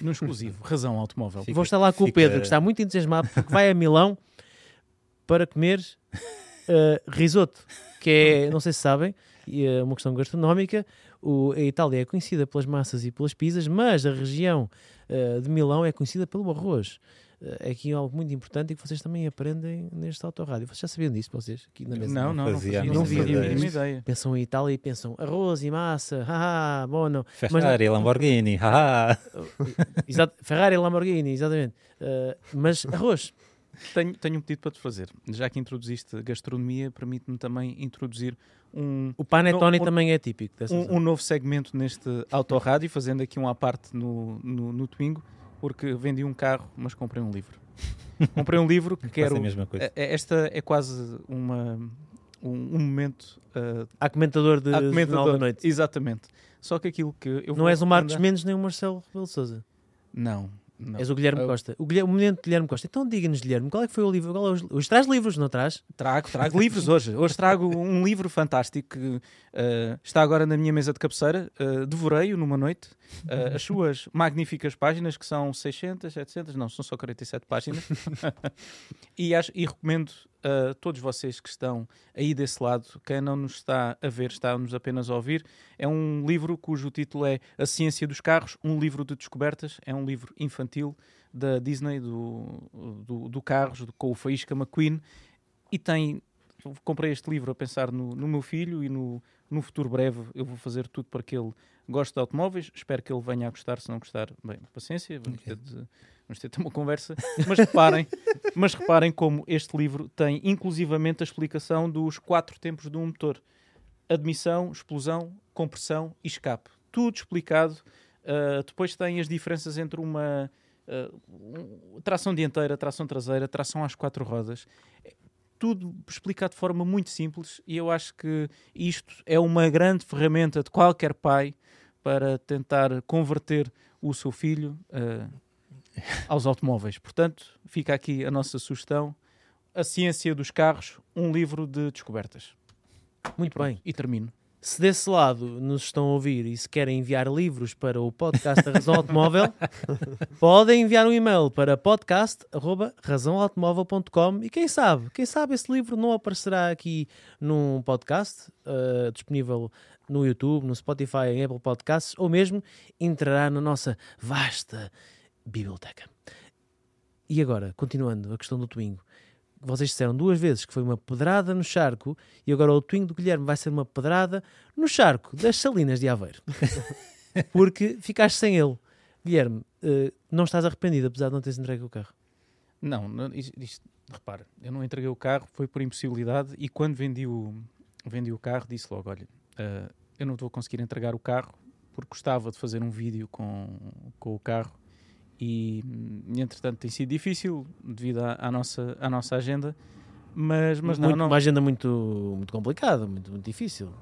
No exclusivo, razão automóvel. Fica- vou estar lá com o fica- Pedro, que está muito entusiasmado porque vai a Milão para comer uh, risoto, que é, não sei se sabem, e é uma questão gastronómica. O, a Itália é conhecida pelas massas e pelas pizzas, mas a região uh, de Milão é conhecida pelo arroz. Uh, é aqui algo muito importante e que vocês também aprendem neste autorrádio. Vocês já sabiam disso, vocês? Aqui na mesa? Não, não, não fazia mínima não fazia a mínima ideia. Pensam em Itália e pensam arroz e massa, haha, bom, não. Ferrari, Lamborghini, haha. Ferrari e Lamborghini, exatamente. Uh, mas arroz, Tenho, tenho um pedido para te fazer. Já que introduziste gastronomia, permite-me também introduzir um, o panettone Não, o- também é típico um, um novo segmento neste autorrádio, fazendo aqui um à parte no, no, no Twingo, porque vendi um carro, mas comprei um livro. comprei um livro que quero. a mesma coisa. É- é- Esta é quase uma, um, um momento. Uh, Há comentador de Jornal comentador. da Noite. Exatamente. Só que aquilo que eu Não és o Marcos recomendar- Mendes nem o Marcelo Rebelo de Sousa. Não. Não. És o Guilherme Eu- Costa. O, Guilherme, o menino Guilherme Costa. Então diga-nos, Guilherme, qual é que foi o livro? Qual é os, os traz livros, não traz? Trago, trago livros hoje. Hoje trago um livro fantástico que eh, está agora na minha mesa de cabeceira. Eh, Devorei-o numa noite. Eh, as suas magníficas páginas, que são 600, 700, não, são só 47 páginas. e, acho, e recomendo a todos vocês que estão aí desse lado, quem não nos está a ver, está-nos apenas a ouvir. É um livro cujo título é A Ciência dos Carros, um livro de descobertas. É um livro infantil da Disney, do, do, do Carros, do, com o Faísca McQueen. E tem. Comprei este livro a pensar no, no meu filho e no, no futuro breve eu vou fazer tudo para que ele goste de automóveis. Espero que ele venha a gostar. Se não gostar, bem, paciência, vamos ter de, vamos ter uma conversa. Mas reparem, mas reparem como este livro tem inclusivamente a explicação dos quatro tempos de um motor: admissão, explosão, compressão e escape. Tudo explicado. Uh, depois tem as diferenças entre uma uh, tração dianteira, tração traseira, tração às quatro rodas. É Tudo explicado de forma muito simples e eu acho que isto é uma grande ferramenta de qualquer pai para tentar converter o seu filho uh, aos automóveis. Portanto, fica aqui a nossa sugestão: A Ciência dos Carros, um livro de descobertas. Muito bem. E termino. Se desse lado nos estão a ouvir e se querem enviar livros para o podcast Razão Automóvel, podem enviar um e-mail para podcast.razãoautomóvel.com e quem sabe, quem sabe esse livro não aparecerá aqui num podcast uh, disponível no YouTube, no Spotify, em Apple Podcasts ou mesmo entrará na nossa vasta biblioteca. E agora, continuando a questão do Twingo, vocês disseram duas vezes que foi uma pedrada no charco e agora o Twingo do Guilherme vai ser uma pedrada no charco das Salinas de Aveiro. Porque ficaste sem ele. Guilherme, uh, não estás arrependido apesar de não teres entregue o carro? Não, não isto, isto, repara, eu não entreguei o carro, foi por impossibilidade e quando vendi o, vendi o carro disse logo, olha, uh, eu não vou conseguir entregar o carro porque gostava de fazer um vídeo com, com o carro e entretanto tem sido difícil devido à, à nossa, à nossa agenda. Mas, mas não, muito, não. Uma agenda muito, muito complicada, muito, muito difícil.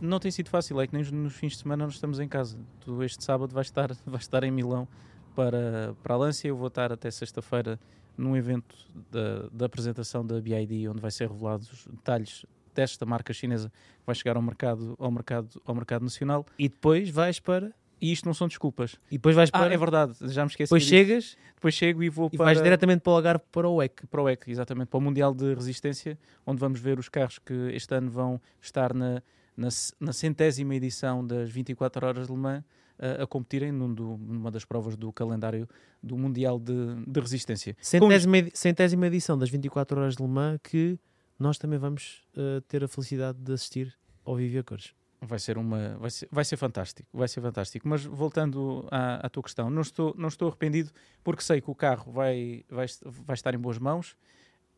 Não tem sido fácil, é que nem nos fins de semana nós estamos em casa. Tu este sábado vais estar, vais estar em Milão para, para a Lancia, eu vou estar até sexta-feira num evento da, da apresentação da BID, onde vai ser revelados os detalhes desta marca chinesa que vai chegar ao mercado, ao mercado, ao mercado nacional. E depois vais para e isto não são desculpas. E depois vais para. Ah, é verdade, já me esqueci. Depois disso. chegas. Depois chego e vou e para. vais diretamente para o Algarve para o WEC. Para o WEC, exatamente, para o Mundial de Resistência, onde vamos ver os carros que este ano vão estar na, na, na centésima edição das 24 Horas de Le Mans a, a competirem num do, numa das provas do calendário do Mundial de, de Resistência. Centésima, centésima edição das 24 Horas de Le Mans que nós também vamos uh, ter a felicidade de assistir ao Vive a Cores. Vai ser uma, vai ser, vai ser fantástico, vai ser fantástico. Mas voltando à, à, tua questão, não estou, não estou arrependido porque sei que o carro vai, vai, vai estar em boas mãos.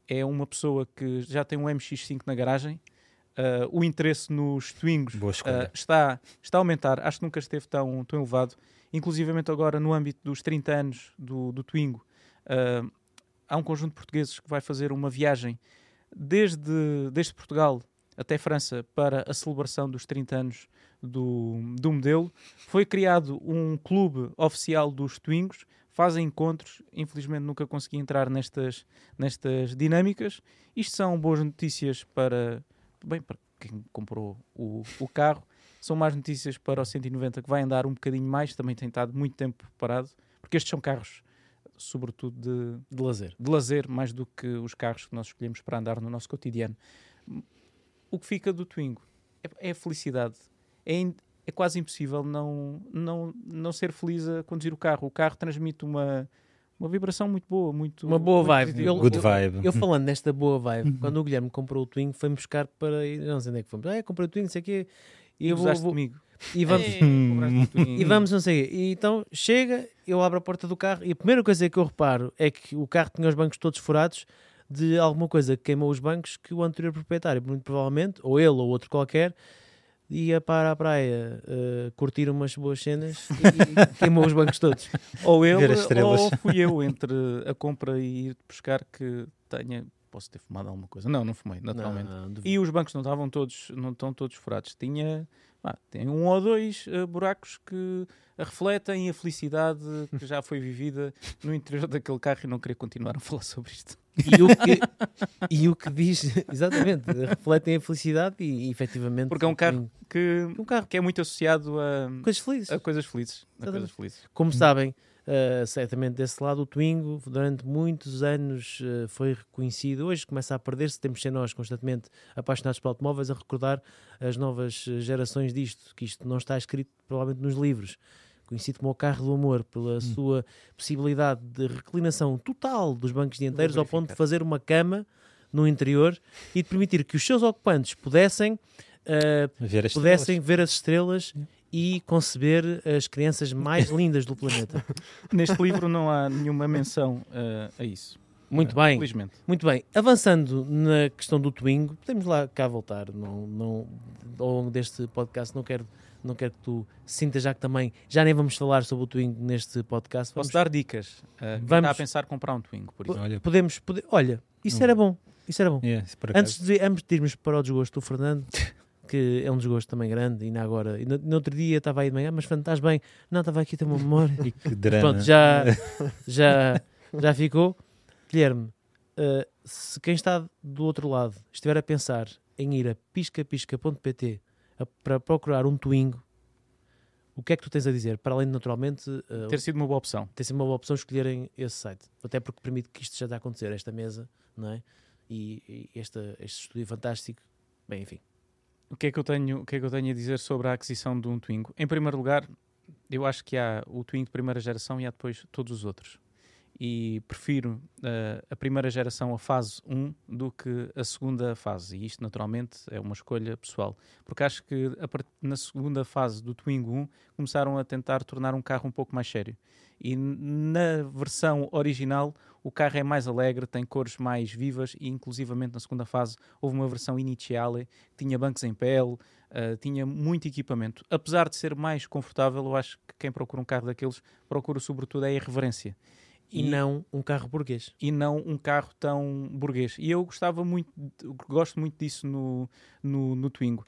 É uma pessoa que já tem um MX5 na garagem. Uh, o interesse nos Twingos uh, está, está a aumentar. Acho que nunca esteve tão, tão elevado. Inclusivamente agora no âmbito dos 30 anos do, do Twingo, uh, há um conjunto de portugueses que vai fazer uma viagem desde, desde Portugal até França para a celebração dos 30 anos do, do modelo. Foi criado um clube oficial dos Twingos, fazem encontros, infelizmente nunca consegui entrar nestas, nestas dinâmicas. Isto são boas notícias para, bem, para quem comprou o, o carro, são más notícias para o 190 que vai andar um bocadinho mais, também tem estado muito tempo parado, porque estes são carros sobretudo de, de lazer. de lazer, mais do que os carros que nós escolhemos para andar no nosso cotidiano o que fica do Twingo é, é a felicidade. É, in, é quase impossível não, não, não ser feliz a conduzir o carro. O carro transmite uma, uma vibração muito boa, muito uma boa muito vibe. Eu, Good vibe. Eu, eu, falando nesta boa vibe, uhum. quando o Guilherme comprou o Twingo, foi-me buscar para não sei onde é que fomos. Ah, comprei o Twingo, não sei o quê. E, eu vou, vou comigo. E vamos, e vamos, não sei. E então chega, eu abro a porta do carro e a primeira coisa que eu reparo é que o carro tinha os bancos todos furados de alguma coisa que queimou os bancos que o anterior proprietário, muito provavelmente, ou ele ou outro qualquer, ia para a praia uh, curtir umas boas cenas e queimou os bancos todos. Ou ele ou fui eu entre a compra e ir buscar que tenha posso ter fumado alguma coisa. Não, não fumei, naturalmente. Não, não, e os bancos não estavam todos, não estão todos furados. Tinha, ah, tem um ou dois uh, buracos que refletem a felicidade que já foi vivida no interior daquele carro e não queria continuar a falar sobre isto. E o que, e o que diz, exatamente, refletem a felicidade e, e efetivamente. Porque é um carro que, um carro que é muito associado a coisas felizes. A coisas felizes, a coisas felizes. Como sabem, uh, certamente desse lado, o Twingo durante muitos anos uh, foi reconhecido. Hoje começa a perder-se. Temos de ser nós constantemente apaixonados por automóveis a recordar as novas gerações disto, que isto não está escrito provavelmente nos livros conhecido como o carro do amor, pela hum. sua possibilidade de reclinação total dos bancos dianteiros ao ponto de fazer uma cama no interior e de permitir que os seus ocupantes pudessem, uh, ver, pudessem ver as estrelas e conceber as crianças mais lindas do planeta. Neste livro não há nenhuma menção uh, a isso. Muito bem. Felizmente. Muito bem. Avançando na questão do Twingo, podemos lá cá voltar. Não, não, ao longo deste podcast não quero não quero que tu sintas já que também já nem vamos falar sobre o Twingo neste podcast. Vamos, Posso dar dicas? Uh, vamos está a pensar comprar um Twingo, por isso. Olha, podemos, pode, olha, isso era bom. Isso era bom. Yeah, antes, de, antes de irmos para o desgosto do Fernando, que é um desgosto também grande, ainda agora, e no, no outro dia estava aí de manhã, mas Fernando, estás bem? Não, estava aqui a ter uma memória. e que drama. Pronto, já, já, já ficou. Guilherme, uh, se quem está do outro lado estiver a pensar em ir a piscapisca.pt a- para procurar um Twingo, o que é que tu tens a dizer? Para além de, naturalmente, uh, Ter sido uma boa opção. ter sido uma boa opção escolherem esse site. Até porque permite que isto já está a acontecer, esta mesa, não é? E, e esta- este estúdio fantástico. Bem, enfim. O que, é que eu tenho, o que é que eu tenho a dizer sobre a aquisição de um Twingo? Em primeiro lugar, eu acho que há o Twingo de primeira geração e há depois todos os outros. E prefiro eh, a primeira geração, a fase 1, do que a segunda fase. E isto, naturalmente, é uma escolha pessoal. Porque acho que na segunda fase do Twingo 1 começaram a tentar tornar um carro um pouco mais sério. E na versão original, o carro é mais alegre, tem cores mais vivas e, inclusivamente, na segunda fase, houve uma versão iniciale tinha bancos em pele, uh, tinha muito equipamento. Apesar de ser mais confortável, eu acho que quem procura um carro daqueles procura sobretudo a irreverência. E, não um carro burguês. e não um carro tão burguês. E eu gostava muito, gosto muito disso no, no, no Twingo.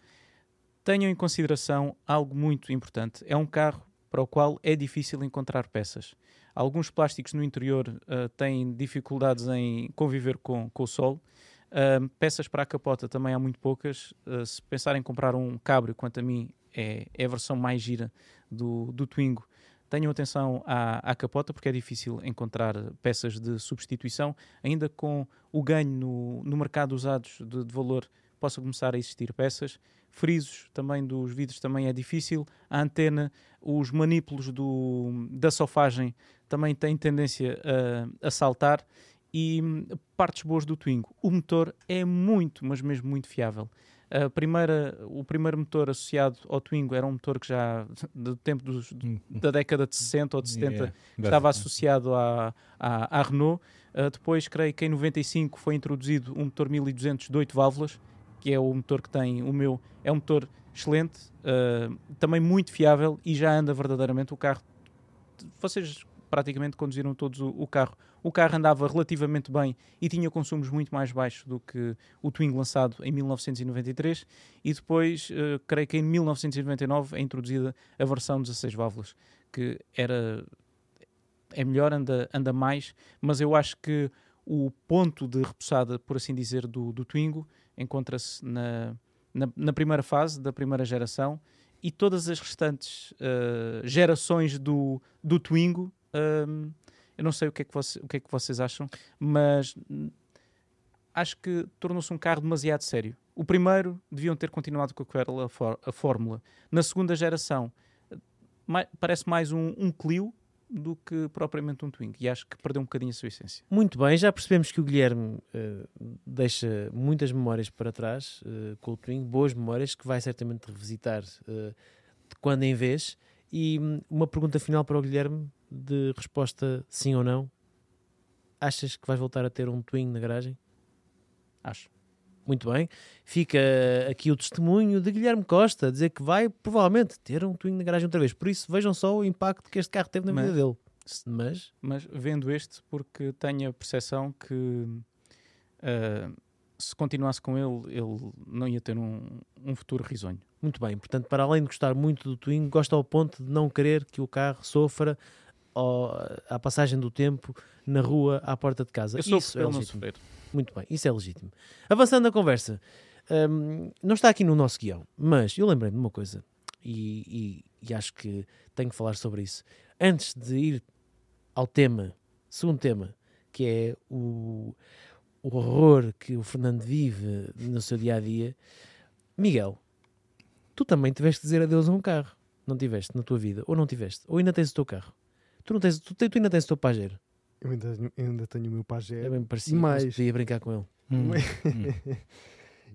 Tenham em consideração algo muito importante. É um carro para o qual é difícil encontrar peças. Alguns plásticos no interior uh, têm dificuldades em conviver com, com o sol. Uh, peças para a capota também há muito poucas. Uh, se pensarem em comprar um cabrio, quanto a mim, é, é a versão mais gira do, do Twingo. Tenham atenção à, à capota, porque é difícil encontrar peças de substituição. Ainda com o ganho no, no mercado usados de, de valor, possa começar a existir peças. Frisos também dos vidros também é difícil. A antena, os manípulos do, da sofagem também têm tendência a, a saltar. E hum, partes boas do Twingo. O motor é muito, mas mesmo muito fiável. A primeira, o primeiro motor associado ao Twingo era um motor que já do tempo dos, da década de 60 ou de 70 Yeah. estava associado à, à, à Renault. Uh, depois, creio que em 95 foi introduzido um motor 1200 de 8 válvulas, que é o motor que tem o meu. É um motor excelente, uh, também muito fiável e já anda verdadeiramente o carro. Vocês praticamente conduziram todos o, o carro. O carro andava relativamente bem e tinha consumos muito mais baixos do que o Twingo lançado em 1993 e depois, uh, creio que em 1999 é introduzida a versão 16 válvulas, que era é melhor, anda, anda mais, mas eu acho que o ponto de repousada, por assim dizer, do, do Twingo encontra-se na, na, na primeira fase da primeira geração e todas as restantes uh, gerações do, do Twingo, um, eu não sei o que, é que você, o que é que vocês acham, mas acho que tornou-se um carro demasiado sério. O primeiro deviam ter continuado com aquela a fórmula. Na segunda geração, mai- parece mais um, um Clio do que propriamente um Twingo. E acho que perdeu um bocadinho a sua essência. Muito bem, já percebemos que o Guilherme eh, deixa muitas memórias para trás eh, com o Twingo, boas memórias que vai certamente revisitar eh, de quando em vez. E hum, uma pergunta final para o Guilherme, de resposta sim ou não. Achas que vais voltar a ter um Twingo na garagem? Acho. Muito bem. Fica aqui o testemunho de Guilherme Costa, a dizer que vai provavelmente ter um Twingo na garagem outra vez. Por isso, vejam só o impacto que este carro teve na vida Mas- dele. Mas, Mas vendo este, porque tenho a percepção que ah, se continuasse com ele, ele não ia ter um, um futuro risonho. muito bem. Portanto, para além de gostar muito do Twingo, gosta ao ponto de não querer que o carro sofra ao- à passagem do tempo na rua à porta de casa. Eu sou Isso é legítimo. Muito bem, isso é legítimo. Avançando na conversa, hum, não está aqui no nosso guião, mas eu lembrei-me de uma coisa e, e- e acho que tenho que falar sobre isso. Antes de ir ao tema, segundo tema, que é o, o horror que o Fernando vive no seu dia a dia, Miguel, tu também tiveste de dizer adeus a um carro, não tiveste na tua vida, ou não tiveste, ou ainda tens o teu carro. Tu, não tens, tu, tu ainda tens o teu Pajero. Eu ainda, tenho- eu ainda tenho o meu É Pajero. bem parecido, E mas mais? podia brincar com ele. Hum, hum.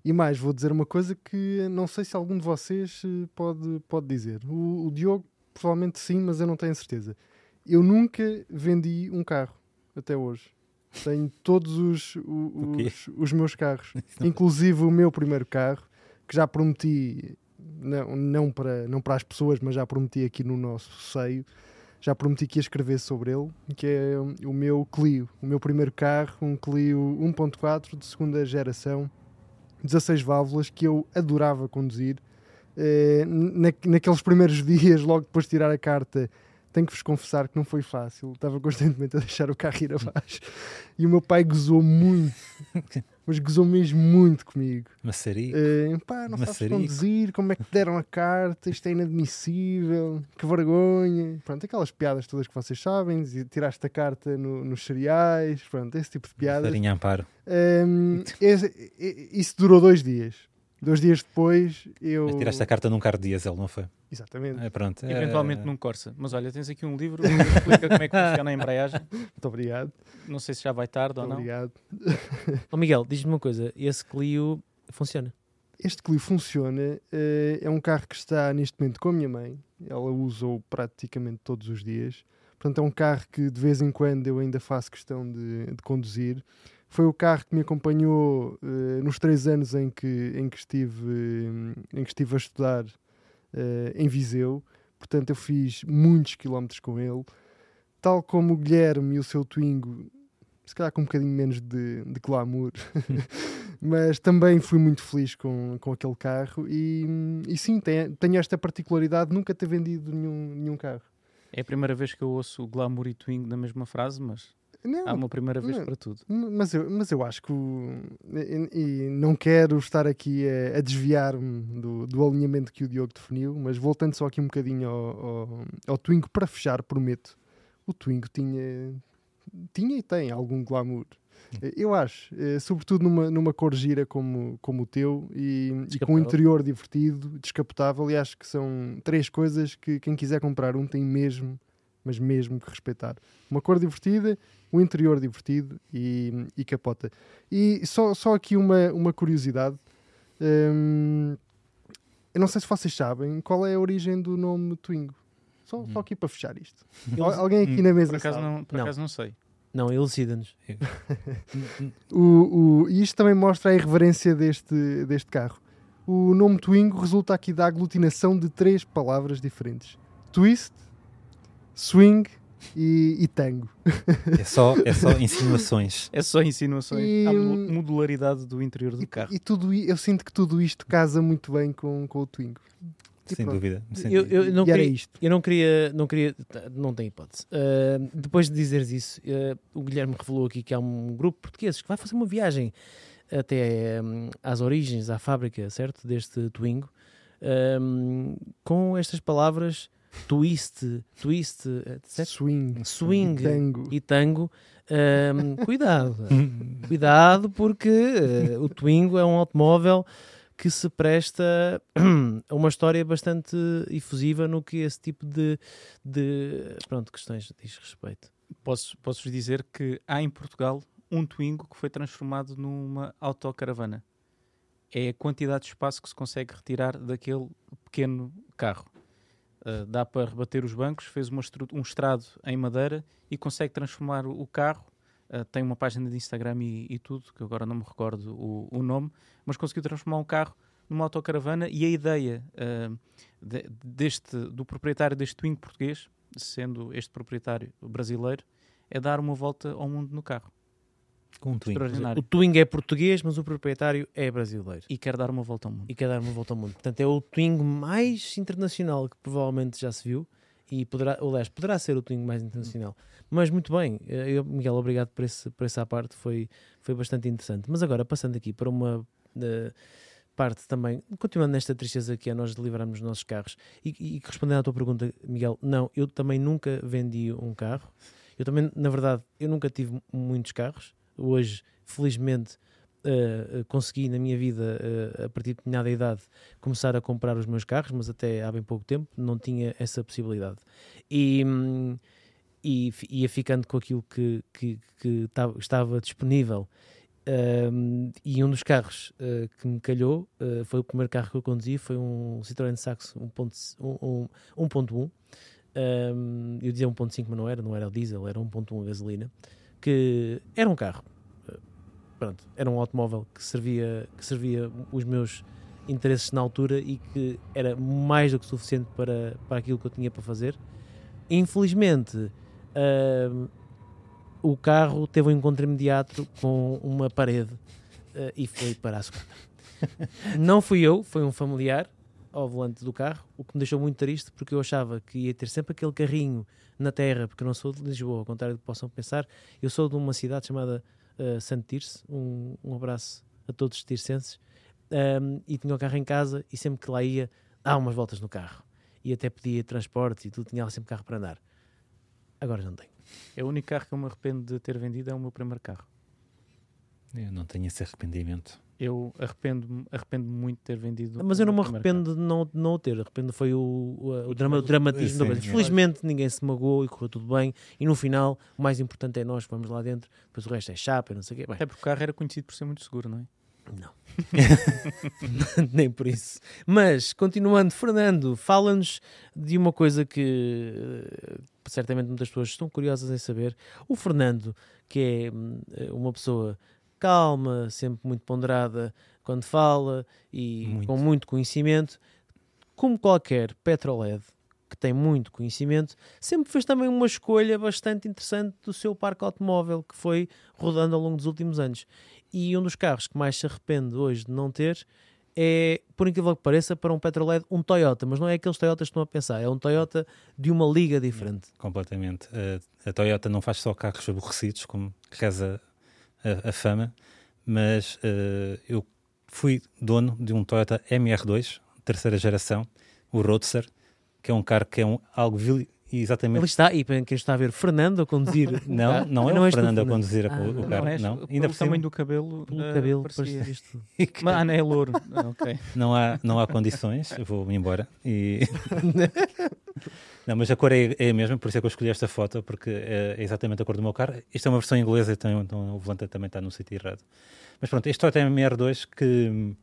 E mais, vou dizer uma coisa que não sei se algum de vocês eh, pode, pode dizer. O, o Diogo, provavelmente sim, mas eu não tenho certeza. Eu nunca vendi um carro até hoje. Tenho todos os, os, os meus carros, inclusive o meu primeiro carro, que já prometi, não, não, para, não para as pessoas, mas já prometi aqui no nosso seio, já prometi que ia escrever sobre ele, que é o meu Clio, o meu primeiro carro, um Clio 1.4 de segunda geração, 16 válvulas, que eu adorava conduzir. Eh, na, naqueles primeiros dias, logo depois de tirar a carta, tenho que vos confessar que não foi fácil. Estava constantemente a deixar o carro ir abaixo. E o meu pai gozou muito mas gozou mesmo muito comigo. Maçarico. Eh, pá, não sabes Maçarico. conduzir, como é que te deram a carta, isto é inadmissível, que vergonha. Pronto, aquelas piadas todas que vocês sabem, e tiraste a carta no- nos cereais, pronto, esse tipo de piadas. Farinha Amparo. Ehm, esse- isso durou dois dias. Dois dias depois eu. Tiraste a carta num carro diesel, não foi? Exatamente, É, pronto. é- Eventualmente num Corsa. Mas olha, tens aqui um livro que explica como é que funciona a embreagem. muito obrigado. Não sei se já vai tarde ou Muito não. obrigado. Ó Miguel, diz-me uma coisa: esse Clio funciona? Este Clio funciona, eh, é um carro que está neste momento com a minha mãe, ela usa-o praticamente todos os dias. Portanto, é um carro que de vez em quando eu ainda faço questão de, de conduzir. Foi o carro que me acompanhou eh, nos três anos em que, em que, estive, em que estive a estudar eh, em Viseu. Portanto, eu fiz muitos quilómetros com ele. Tal como o Guilherme e o seu Twingo, se calhar com um bocadinho menos de, de glamour, mas também fui muito feliz com, com aquele carro. E, e sim, tem, tenho esta particularidade de nunca ter vendido nenhum, nenhum carro. É a primeira vez que eu ouço o glamour e twing na mesma frase, mas Não, há uma primeira vez não. para tudo. Mas eu, mas eu acho que. o- e, e não quero estar aqui a, a desviar-me do, do alinhamento que o Diogo definiu, mas voltando só aqui um bocadinho ao, ao, ao Twingo, para fechar, prometo. O Twingo tinha, tinha e tem algum glamour. Eu acho, eh, sobretudo numa, numa cor gira como, como o teu e, e com um interior divertido, descapotável, e acho que são três coisas que quem quiser comprar um tem mesmo, mas mesmo que respeitar. Uma cor divertida, um interior divertido e, e capota. E só, só aqui uma, uma curiosidade. hum, eu não sei se vocês sabem qual é a origem do nome Twingo. Só, só aqui para fechar isto. Al- Alguém aqui na mesa Por acaso sabe? não, por Não. acaso não sei. Não, elucida-nos. O, o, e isto também mostra a irreverência deste, deste carro. O nome Twingo resulta aqui da aglutinação de três palavras diferentes: twist, swing e, e tango. É só, é só insinuações. É só insinuações. E- Há mo- modularidade do interior do E, carro. e tudo, eu sinto que tudo isto casa muito bem com, com o Twingo. E Sem pronto. dúvida. Sem Eu, dúvida. eu não e era queria, isto. eu não queria, não queria, não tem hipótese. Uh, depois de dizeres isso, uh, o Guilherme revelou aqui que há um grupo de portugueses que vai fazer uma viagem até um, às origens, à fábrica, certo? Deste Twingo, um, com estas palavras twist, twist, etc. Swing, Swing tango. e tango. Um, cuidado, cuidado, porque uh, o Twingo é um automóvel que se presta a uma história bastante efusiva no que esse tipo de, de pronto, questões diz respeito. Posso, posso dizer que há em Portugal um Twingo que foi transformado numa autocaravana. É a quantidade de espaço que se consegue retirar daquele pequeno carro. Uh, dá para rebater os bancos, fez um estrado em madeira e consegue transformar o carro. Uh, tem uma página de Instagram e, e tudo, que agora não me recordo o, o nome, mas conseguiu transformar um carro numa autocaravana e a ideia uh, de- deste, do proprietário deste Twingo português, sendo este proprietário brasileiro, é dar uma volta ao mundo no carro. Com um twin. Extraordinário. O Twingo é português, mas o proprietário é brasileiro. E quer dar uma volta ao mundo. E quer dar uma volta ao mundo. Portanto, é o Twingo mais internacional que provavelmente já se viu. E poderá, aliás, poderá ser o Twingo mais internacional. Mas muito bem, eh, eu, Miguel, obrigado por, esse, por essa parte, foi, foi bastante interessante. Mas agora, passando aqui para uma eh, parte também, continuando nesta tristeza que é nós deliverarmos os nossos carros, e, e respondendo à tua pergunta, Miguel, não, eu também nunca vendi um carro. Eu também, na verdade, eu nunca tive muitos carros. Hoje, felizmente, eh, consegui na minha vida, eh, a partir de determinada idade, começar a comprar os meus carros, mas até há bem pouco tempo não tinha essa possibilidade. E, e ia ficando com aquilo que, que, que tava- estava disponível. Um, e um dos carros uh, que me calhou uh, foi o primeiro carro que eu conduzi, foi um Citroën Saxo 1.1. Um, 1.1. Um, eu dizia 1.5, mas não era, não era o diesel, era 1.1 a gasolina, que era um carro. Uh, Pronto, era um automóvel que servia, que servia os meus interesses na altura e que era mais do que suficiente para, para aquilo que eu tinha para fazer. Infelizmente, um, o carro teve um encontro imediato com uma parede uh, e foi para a segunda. Não fui eu, foi um familiar ao volante do carro, o que me deixou muito triste porque eu achava que ia ter sempre aquele carrinho na terra, porque eu não sou de Lisboa, ao contrário do que possam pensar, eu sou de uma cidade chamada uh, Santo Tirce. Um, um abraço a todos os tircenses. Um, e tinha o carro em casa e sempre que lá ia, dava umas voltas no carro. E até pedia transporte e tudo, tinha lá sempre carro para andar. Agora já não tenho. É o único carro que eu me arrependo de ter vendido, é o meu primeiro carro. Eu não tenho esse arrependimento. Eu arrependo-me arrependo muito de ter vendido. Mas eu não me arrependo de não, de não o ter. Arrependo foi o, o, o, drama, o dramatismo. sim. Felizmente ninguém se magoou e correu tudo bem. E no final, o mais importante é nós que vamos lá dentro. Depois o resto é chapa, e não sei o quê. Bem, Até porque o carro era conhecido por ser muito seguro, não é? Não. Nem por isso. Mas, continuando, Fernando, fala-nos de uma coisa que eh, certamente muitas pessoas estão curiosas em saber. O Fernando, que é hum, uma pessoa calma, sempre muito ponderada quando fala e Muito. com muito conhecimento, como qualquer petrolhead que tem muito conhecimento, sempre fez também uma escolha bastante interessante do seu parque automóvel que foi rodando ao longo dos últimos anos. E um dos carros que mais se arrepende hoje de não ter é, por incrível que pareça, para um petrolhead, um Toyota, mas não é aqueles Toyotas que estão a pensar, é um Toyota de uma liga diferente. Completamente. A, a Toyota não faz só carros aborrecidos, como reza a, a fama, mas eh, eu fui dono de um Toyota MR2, terceira geração, o Roadster, que é um carro que é um, algo vil, exatamente. Ele está, e para quem está a ver, Fernando a conduzir. Não, não é Não o tu, Fernando a conduzir Ah, o, não. o carro, és? não. Ainda por tamanho cima, do cabelo. pelo eh, cabelo, parecia- isto. Mas, ah, não é louro. Ah, ok. não há, não há condições, eu vou-me embora. E... não, mas a cor é, é a mesma, por isso é que eu escolhi esta foto, porque é exatamente a cor do meu carro. Isto é uma versão inglesa, então, então o volante também está no sítio errado. Mas pronto, este Toyota MR2 que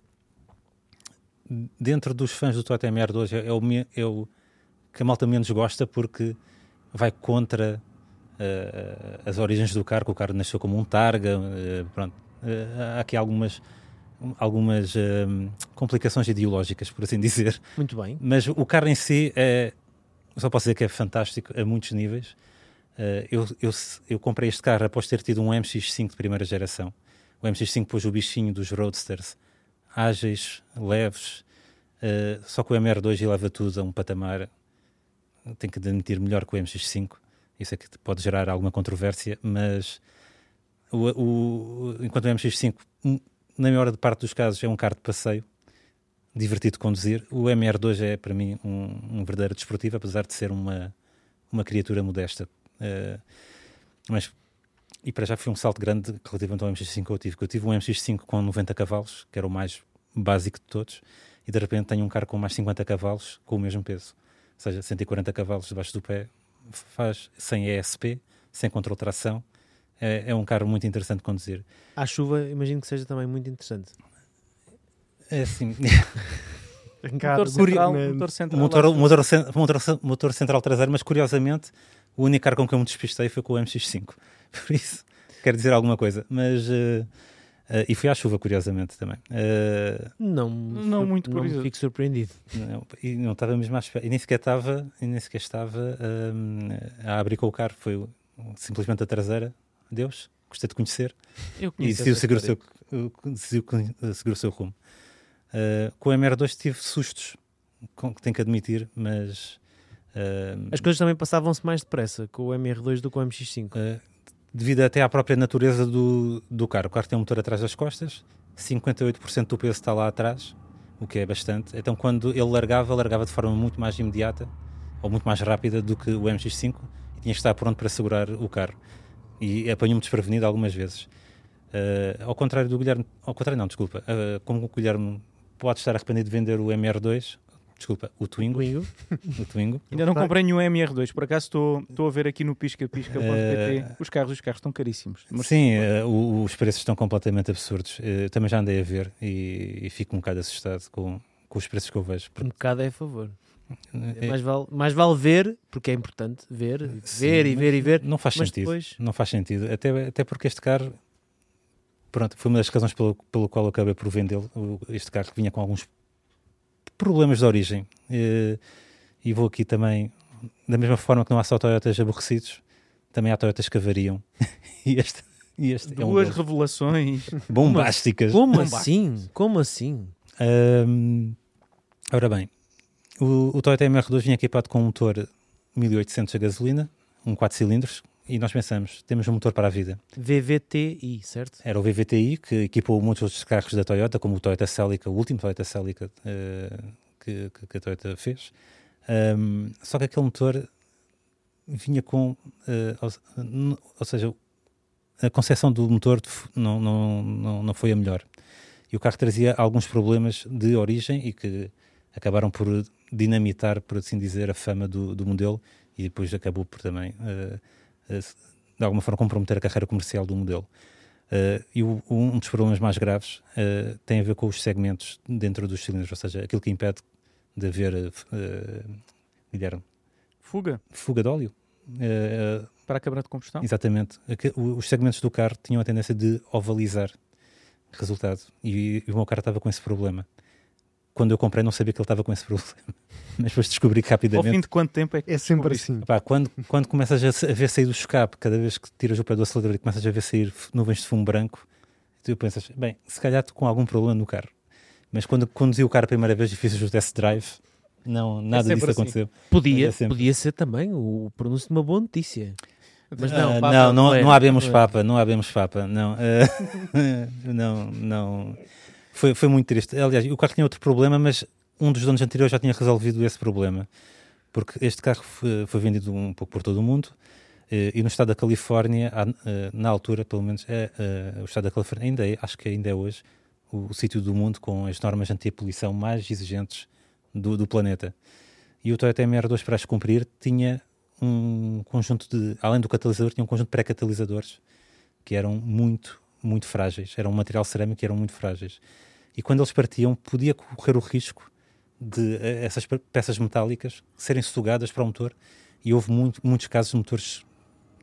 dentro dos fãs do Toyota MR2 é, é o, é o que a malta menos gosta porque vai contra eh, as origens do carro, que o carro nasceu como um Targa, eh, pronto. Eh, há aqui algumas algumas complicações ideológicas, por assim dizer. Muito bem. Mas o carro em si é, só posso dizer que é fantástico a muitos níveis. Eh, eu, eu, eu comprei este carro após ter tido um MX5 de primeira geração. O MX5 pôs o bichinho dos Roadsters, ágeis, leves, eh, só que o MR2 eleva tudo a um patamar, tenho que admitir, melhor que o MX5. Isso é que pode gerar alguma controvérsia, mas o, o- enquanto o MX5, hum, na maior parte dos casos, é um carro de passeio, divertido conduzir, o MR2 é para mim um, um verdadeiro desportivo, apesar de ser uma, uma criatura modesta. Eh, mas, e para já foi um salto grande relativamente ao MX5 que eu tive. Eu tive um MX5 com 90 cavalos, que era o mais básico de todos, e de repente tenho um carro com mais 50 cavalos com o mesmo peso. Ou seja, 140 cavalos debaixo do pé, faz sem ESP, sem controle de tração. É, é um carro muito interessante de conduzir. À chuva, imagino que seja também muito interessante. É assim, Motor central, motor central. motor, motor, cen- motor, motor central traseiro, mas curiosamente o único carro com que eu me despistei foi com o MX5. Por isso, quero dizer alguma coisa. Mas, eh, eh, e fui à chuva, curiosamente também. Eh, Não, Não muito não curioso. fico surpreendido. não, e não estava mesmo à espera. E nem sequer estava, e nem sequer estava hum, a abrir com o carro. Foi simplesmente a traseira. Deus, gostei de conhecer. Eu E decidiu seguir o, seu, decidiu con- seguir o seu rumo. Uh, com o MR2 tive sustos, com, tenho que admitir, mas uh, As coisas também passavam-se mais depressa com o MR2 do que com o MX5. uh, devido até à própria natureza do, do carro. O carro tem um motor atrás das costas, 58% do peso está lá atrás, o que é bastante. Então, quando ele largava, largava de forma muito mais imediata ou muito mais rápida do que o MX5 e tinha que estar pronto para segurar o carro. E apanhou-me desprevenido algumas vezes. Uh, ao contrário do Guilherme, ao contrário, não, desculpa, uh, como o Guilherme pode estar arrependido de vender o MR2, desculpa, o Twingo, Twingo. o Twingo. Ainda não comprei nenhum MR2, por acaso estou estou a ver aqui no pisca-pisca.pt Eh, os carros, os carros estão caríssimos. Mas Sim, o- os preços estão completamente absurdos. Eh, também já andei a ver e, e fico um bocado assustado com, com os preços que eu vejo. Um bocado é a favor. Eh, Mais vale, mais vale ver, porque é importante ver, sim, ver e mas ver e ver. Não faz sentido. depois, Não faz sentido. Até, até porque este carro, pronto, foi uma das razões pelo, pelo qual eu acabei por vendê-lo. Este carro que vinha com alguns problemas de origem. Eh, E vou aqui também, da mesma forma que não há só Toyotas aborrecidos, também há Toyotas que avariam. e este, e este é um duas revelações. bombásticas. como Bombásticos. assim? Como assim? Ahm, ora bem, o, o Toyota MR2 vinha equipado com um motor 1800 a gasolina, um 4 cilindros, e nós pensamos, temos um motor para a vida. VVTI, certo? Era o VVTi, que equipou muitos outros carros da Toyota, como o Toyota Celica, o último Toyota Celica uh, que, que, a Toyota fez. Um, só que aquele motor vinha com, uh, ou, ou, seja, a concepção do motor não, não, não, não foi a melhor. E o carro trazia alguns problemas de origem e que acabaram por dinamitar, por assim dizer, a fama do, do modelo e depois acabou por também, uh, de alguma forma, comprometer a carreira comercial do modelo. Uh, e o, um dos problemas mais graves tem a ver com os segmentos dentro dos cilindros, ou seja, aquilo que impede de haver, Guilherme, fuga, fuga de óleo. para a câmara de combustão? Exatamente. Os segmentos do carro tinham a tendência de ovalizar. Resultado. E, e o meu carro estava com esse problema quando eu comprei não sabia que ele estava com esse problema. Mas depois descobri que rapidamente. Ao fim de quanto tempo é que. É sempre assim. Pá, quando, quando começas a ver sair do escape, cada vez que tiras o pé do acelerador e começas a ver sair nuvens de fumo branco, tu pensas, bem, se calhar estou com algum problema no carro. Mas quando conduzi o carro a primeira vez e fiz o test drive, não, nada é disso assim. aconteceu. Podia, é podia ser também o pronúncio de uma boa notícia. Mas não, uh, papa, não, não, não, é, não habemos é. papa, não habemos papa, não, uh, não, não. Foi, foi muito triste. Aliás, o carro tinha outro problema, mas um dos donos anteriores já tinha resolvido esse problema. Porque este carro foi, foi vendido um pouco por todo o mundo eh, e no estado da Califórnia, eh, na altura, pelo menos, é, é, o estado da Califórnia ainda é, acho que ainda é hoje, o, o sítio do mundo com as normas anti-poluição mais exigentes do, do, planeta. E o Toyota MR2, para as cumprir, tinha um conjunto de, além do catalisador, tinha um conjunto de pré-catalisadores que eram muito, muito frágeis. Era um material cerâmico e eram muito frágeis. E quando eles partiam, podia correr o risco de eh, essas peças metálicas serem sugadas para o motor e houve muito, muitos casos de motores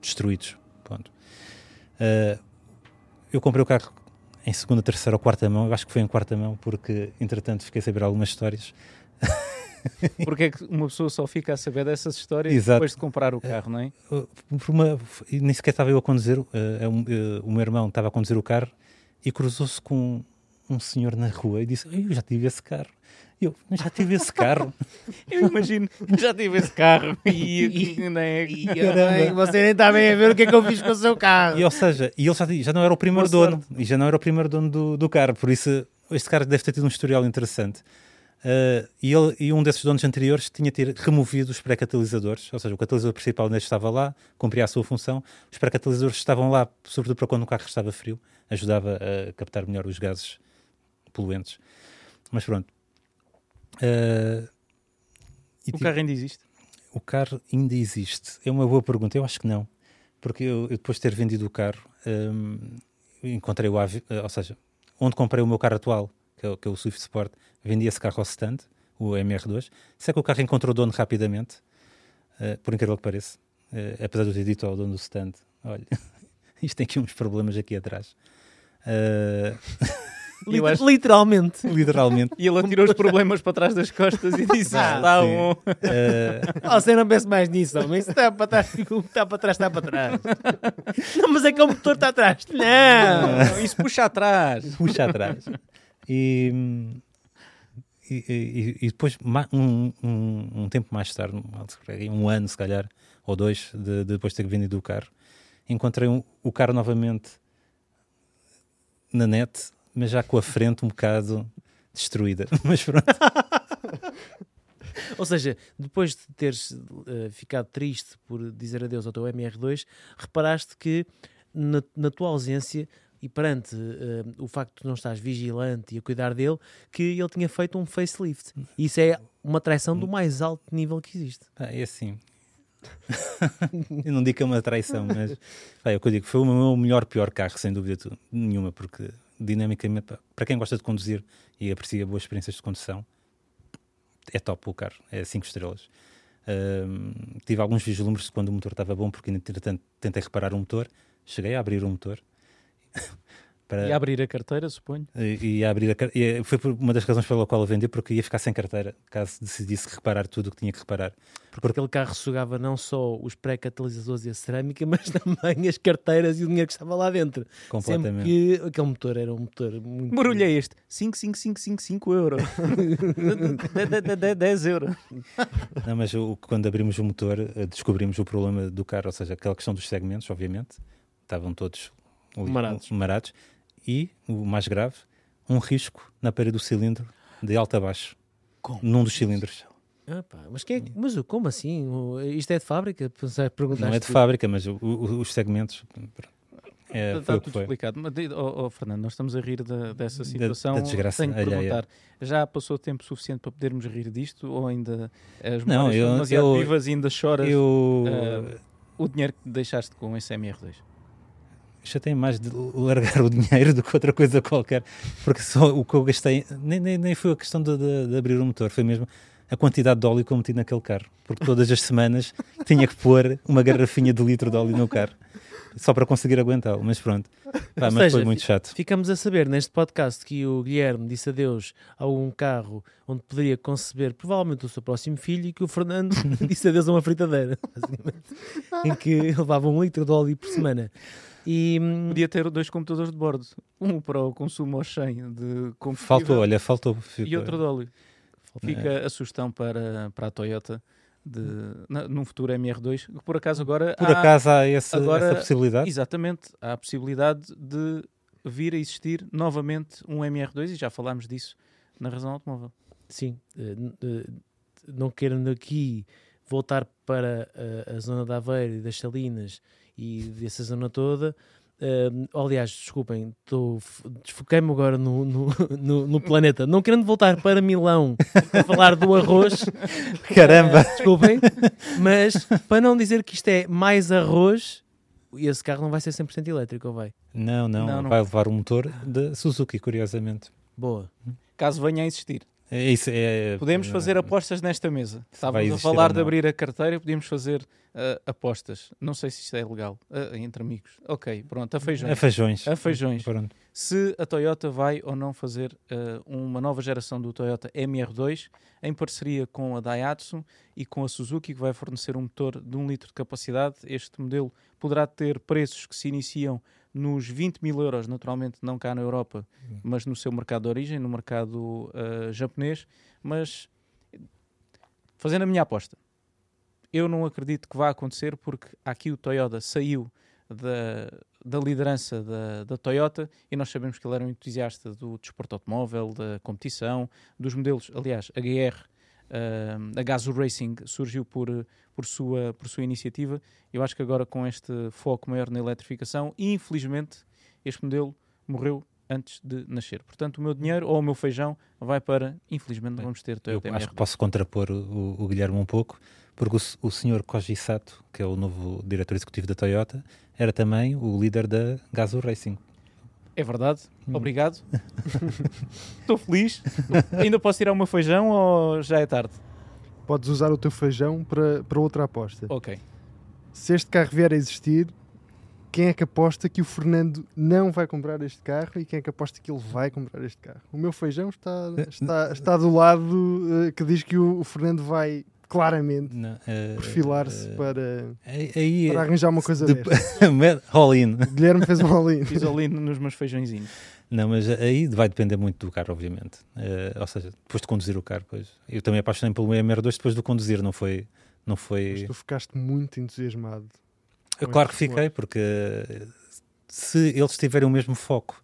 destruídos. Uh, eu comprei o carro em segunda, terceira ou quarta mão, eu acho que foi em quarta mão, porque entretanto fiquei a saber algumas histórias. Porque é que uma pessoa só fica a saber dessas histórias Exato. depois de comprar o carro, não é? Uh, por uma, nem sequer estava eu a conduzir, uh, uh, o meu irmão estava a conduzir o carro e cruzou-se com um senhor na rua e disse: Eu já tive esse carro. Eu já tive esse carro. eu imagino, já tive esse carro. E, e, né, e, e você nem está bem a ver o que é que eu fiz com o seu carro. E, ou seja, e ele já, já não era o primeiro Boa dono. Sorte. E já não era o primeiro dono do, do carro. Por isso, este carro deve ter tido um historial interessante. Uh, e, ele, e um desses donos anteriores tinha ter removido os pré-catalisadores, ou seja, o catalisador principal ainda estava lá, cumpria a sua função, os pré-catalisadores estavam lá, sobretudo para quando o carro estava frio, ajudava a captar melhor os gases poluentes. Mas pronto, Uh, o tipo, carro ainda existe? O carro ainda existe. É uma boa pergunta. Eu acho que não. Porque eu, eu depois de ter vendido o carro, um, encontrei o AV, ou seja, onde comprei o meu carro atual, que é, que é o Swift Sport, vendi esse carro ao stand, o MR2. Sei que o carro encontrou dono rapidamente, uh, por incrível que pareça. Uh, apesar de eu ter dito ao dono do stand: olha, isto tem aqui uns problemas aqui atrás. Uh, Acho... Literalmente. Literalmente. E ele atirou os problemas para trás das costas e disse: ah, está um. Uh... Oh, você não pense mais nisso, homem. Isso está para trás, está para trás, está para trás. não, mas é que o motor está atrás. Não, isso puxa atrás. Puxa atrás. E. E, e, depois, um, um, um, tempo mais tarde, um ano se calhar, ou dois, de, de depois de ter vendido o carro, encontrei um, o carro novamente na net mas já com a frente um bocado destruída. Mas pronto. Ou seja, depois de teres uh, ficado triste por dizer adeus ao teu MR2, reparaste que na, na tua ausência e perante uh, o facto de não estás vigilante e a cuidar dele, que ele tinha feito um facelift. Isso é uma traição do mais alto nível que existe. Ah, é assim. eu não digo que é uma traição, mas é o que eu digo, foi o meu melhor, pior carro, sem dúvida nenhuma, porque dinamicamente, para quem gosta de conduzir e aprecia boas experiências de condução, é top o carro, é 5 estrelas. Tive alguns vislumbres quando o motor estava bom, porque entretanto tentei reparar o motor, cheguei a abrir o motor, para, E abrir a carteira, suponho. e, e abrir a car- e Foi uma das razões pela qual eu vendi, porque ia ficar sem carteira, caso decidisse reparar tudo o que tinha que reparar. Porque aquele carro sugava não só os pré-catalisadores e a cerâmica, mas também as carteiras e o dinheiro que estava lá dentro. Sempre Completamente. que aquele motor era um motor muito. Barulhei este. 55555 euros. 10 euros. Não, mas o- quando abrimos o motor, eh, descobrimos o problema do carro, ou seja, aquela questão dos segmentos, obviamente, estavam todos Marados. marados. E, o mais grave, um risco na parede do cilindro, de alto a baixo, Como? num dos cilindros. Ah, pá, mas, quem é mas como assim? Isto é de fábrica? Não é de fábrica, mas o- o- os segmentos. É, Está tudo foi. explicado. Mas, oh, oh, Fernando, nós estamos a rir da- dessa situação. da desgraça Tenho que alheia. perguntar, já passou tempo suficiente para podermos rir disto? Ou ainda as Não, eu- demasiado eu- vivas e ainda choras Eu Ah, o dinheiro que deixaste com esse MR2? Já tenho mais de largar o dinheiro do que outra coisa qualquer, porque só o que eu gastei nem, nem, nem foi a questão de, de- de abrir o motor, foi mesmo a quantidade de óleo que eu meti naquele carro, porque todas as semanas tinha que pôr uma garrafinha de litro de óleo no carro. Só para conseguir aguentá-lo, mas pronto. Pá, mas foi seja, muito chato. Ficamos a saber neste podcast que o Guilherme disse adeus a um carro onde poderia conceber provavelmente o seu próximo filho e que o Fernando disse adeus a uma fritadeira, basicamente, em que levava um litro de óleo por semana. E hum, Podia ter dois computadores de bordo. Um para o consumo aos 100 de combustível Faltou, olha, faltou. e outro de óleo. É. Fica a sugestão para, para a Toyota de, na- num futuro MR2, que por acaso agora Por há- acaso há esse- agora- essa possibilidade? Exatamente, há a possibilidade de vir a existir novamente um MR2 e já falámos disso na razão automóvel. sim, eh, eh, não querendo aqui voltar para eh, a zona da Aveiro e das Salinas e dessa zona toda. eh, aliás, desculpem, desfoquei-me agora no, no, no- no planeta. Não querendo voltar para Milão a falar do arroz, Caramba! eh, desculpem, mas para não dizer que isto é mais arroz, esse carro não vai ser 100% elétrico, ou vai? Não, não, Não, não. vai levar um motor de Suzuki, curiosamente. Boa. Caso venha a existir. É isso, é, Podemos fazer apostas nesta mesa. Estávamos a falar de abrir a carteira, podíamos fazer ah, apostas. Não sei se isto é legal. Ah, entre amigos. Ok, pronto, a feijões. A feijões. A feijões. Pronto. se a Toyota vai ou não fazer eh, uma nova geração do Toyota MR2 em parceria com a Daihatsu e com a Suzuki, que vai fornecer um motor de 1 litro de capacidade. Este modelo poderá ter preços que se iniciam nos 20 mil euros, naturalmente não cá na Europa, mas no seu mercado de origem, no mercado eh, japonês. Mas fazendo a minha aposta, eu não acredito que vá acontecer porque aqui o Toyota saiu da, da liderança da, da Toyota e nós sabemos que ele era um entusiasta do desporto automóvel, da competição, dos modelos. Aliás, a GR, a Gazoo Racing, surgiu por, por, sua, por sua iniciativa. Eu acho que agora com este foco maior na eletrificação, infelizmente, este modelo morreu antes de nascer. Portanto, o meu dinheiro ou o meu feijão vai para, infelizmente, não vamos ter Eu Toyota acho MR2. que posso contrapor o, o Guilherme um pouco, porque o, o senhor Koji Sato, que é o novo diretor executivo da Toyota, era também o líder da Gazoo Racing. É verdade, Hum. obrigado. Estou feliz. Ainda posso tirar o meu feijão ou já é tarde? Podes usar o teu feijão para, para outra aposta. Ok. Se este carro vier a existir, quem é que aposta que o Fernando não vai comprar este carro e quem é que aposta que ele vai comprar este carro? O meu feijão está, está, está do lado eh, que diz que o, o Fernando vai claramente eh, perfilar-se eh, para, aí, para arranjar uma coisa de- desta. all in. O Guilherme fez um all-in. Fiz ali nos meus feijõezinhos. Não, mas aí vai depender muito do carro, obviamente. Eh, ou seja, depois de conduzir o carro, pois. Eu também apaixonei pelo MR2 depois de conduzir, não foi. Não Mas foi... tu ficaste muito entusiasmado. Eu, claro que fiquei, porque se eles tiverem o mesmo foco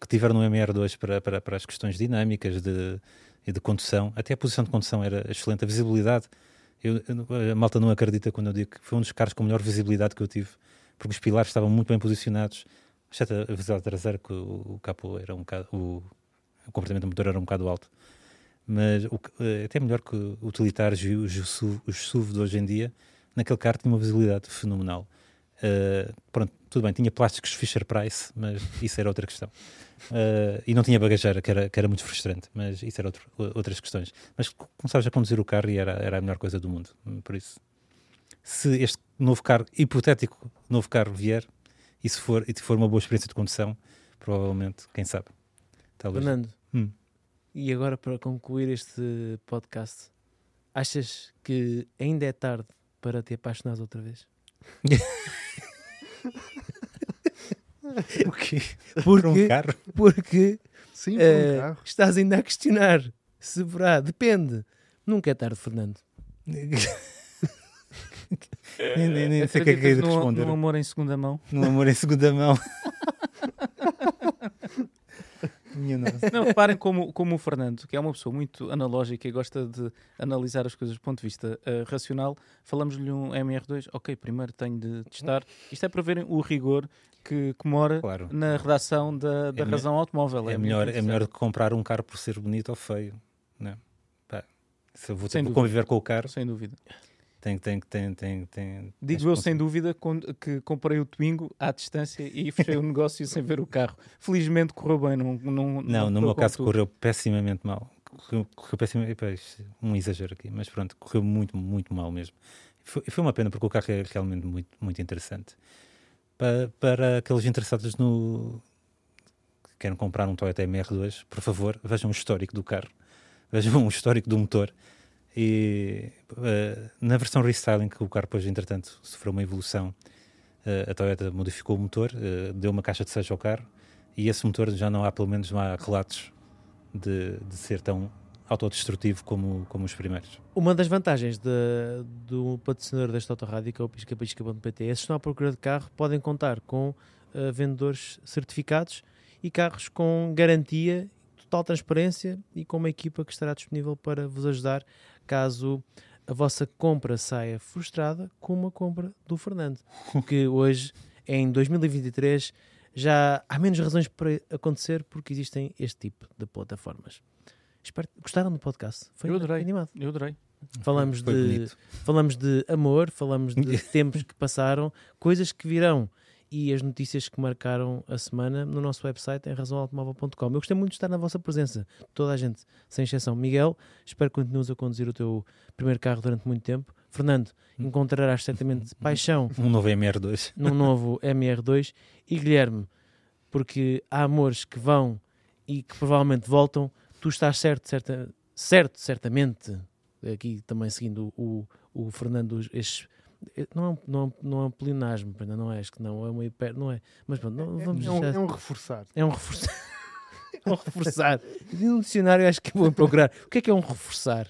que tiveram no MR2 para, para, para as questões dinâmicas de, e de condução, até a posição de condução era excelente, a visibilidade. Eu, a malta não acredita quando eu digo que foi um dos carros com melhor visibilidade que eu tive, porque os pilares estavam muito bem posicionados, exceto a visibilidade traseira, que o, o capô era um bocado. O, o comportamento do motor era um bocado alto. Mas o eh, até melhor que utilitários e os, SUV, os SUV de hoje em dia, naquele carro tinha uma visibilidade fenomenal. Uh, pronto, tudo bem, tinha plásticos Fisher Price, mas isso era outra questão. Uh, e não tinha bagageira, que era, que era muito frustrante, mas isso era outro, outras questões. Mas começavas a conduzir o carro e era, era a melhor coisa do mundo. Por isso, se este novo carro, hipotético novo carro vier, e se for, e se for uma boa experiência de condução, provavelmente, quem sabe. Talvez. Fernando, Hum. e agora para concluir este podcast, achas que ainda é tarde para te apaixonares outra vez? O quê? Porque, Por um carro? porque Sim, por eh, um carro. estás ainda a questionar se verá. Depende. Nunca é tarde, Fernando. nem, nem, nem sei o que é que é de responder. num amor em segunda mão? Num amor em segunda mão. Minha nossa. Não, reparem como, como o Fernando, que é uma pessoa muito analógica e gosta de analisar as coisas do ponto de vista eh, racional, falamos-lhe um MR2, ok, primeiro tenho de testar. Isto é para verem o rigor que, que mora Claro. na redação da, da É me- razão automóvel. É, muito melhor, é melhor do que comprar um carro por ser bonito ou feio. Não. Pá, se eu vou ter que conviver com o carro, Sem dúvida. Tem, tem, tem, tem, tem, Digo eu sem dúvida que comprei o Twingo à distância e fechei o negócio sem ver o carro. Felizmente correu bem. Não, não, Não, no meu caso correu pessimamente mal. Correu, correu pessimamente. um exagero aqui, mas pronto, correu muito, muito mal mesmo. Foi, foi uma pena porque o carro é realmente muito, muito interessante. Para, para aqueles interessados no. que querem comprar um Toyota MR2, por favor, vejam o histórico do carro, vejam o histórico do motor. E eh, na versão restyling, que o carro depois, entretanto, sofreu uma evolução, eh, a Toyota modificou o motor, eh, deu uma caixa de seja ao carro, e esse motor já não há, pelo menos, não há relatos de, de ser tão autodestrutivo como, como os primeiros. Uma das vantagens de- do patrocinador desta autorrádio, que é o piscapisca.pt, é se estão à procura de carro, podem contar com eh, vendedores certificados e carros com garantia, total transparência e com uma equipa que estará disponível para vos ajudar caso a vossa compra saia frustrada, como a compra do Fernando, que hoje, em 2023, já há menos razões para acontecer porque existem este tipo de plataformas. Espero gostaram do podcast? Foi Eu adorei. animado. Eu adorei. Falamos Foi de, bonito. falamos de amor, falamos de tempos que passaram, coisas que virão e as notícias que marcaram a semana no nosso website em razãoautomóvel.com. Eu gostei muito de estar na vossa presença, toda a gente, sem exceção. Miguel, espero que continues a conduzir o teu primeiro carro durante muito tempo. Fernando, encontrarás certamente paixão Um novo MR2. num novo MR2 e Guilherme, porque há amores que vão e que provavelmente voltam, tu estás certo, certa, certo certamente, aqui também seguindo o, o Fernando, estes, não é, um- não, é um- não é um pleonasmo, ainda não é, acho que não, é uma hiper, não é, mas pronto, não, É, vamos é um, deixar- é um reforçar. é um reforçar. é um reforçar. No dicionário acho que vou procurar. O que é que é um reforçar?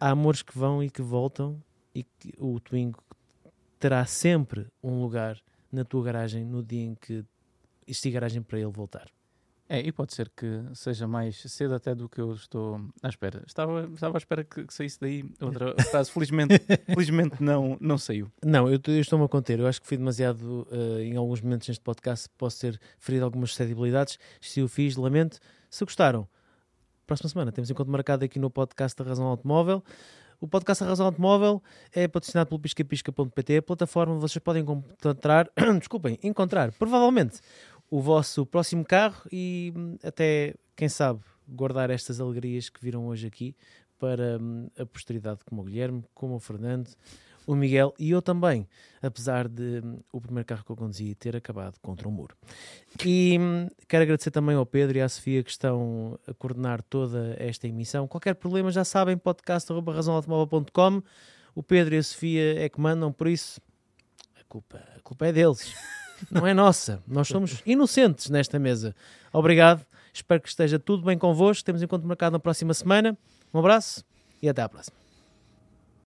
Há amores que vão e que voltam e que o Twingo terá sempre um lugar na tua garagem no dia em que existir garagem para ele voltar. É, e pode ser que seja mais cedo até do que eu estou à espera. Estava, estava à espera que, que saísse daí outra frase. Felizmente, felizmente não, não saiu. Não, eu, eu estou-me a conter. Eu acho que fui demasiado, eh, em alguns momentos neste podcast, posso ter ferido algumas suscetibilidades. Se o fiz, lamento. Se gostaram, próxima semana temos encontro marcado aqui no podcast da Razão Automóvel. O podcast da Razão Automóvel é patrocinado pelo piscapisca.pt, a plataforma onde vocês podem encontrar, desculpem, encontrar, provavelmente, o vosso próximo carro e hum, até, quem sabe, guardar estas alegrias que viram hoje aqui para hum, a posteridade como o Guilherme, como o Fernando, o Miguel e eu também, apesar de hum, o primeiro carro que eu conduzi ter acabado contra um muro. E quero agradecer também ao Pedro e à Sofia que estão a coordenar toda esta emissão. Qualquer problema, já sabem, podcast.razãoautomóvel.com. O Pedro e a Sofia é que mandam, por isso a culpa, a culpa é deles, não é nossa. Nós somos inocentes nesta mesa. Obrigado, espero que esteja tudo bem convosco. Temos encontro marcado na próxima semana. Um abraço e até à próxima.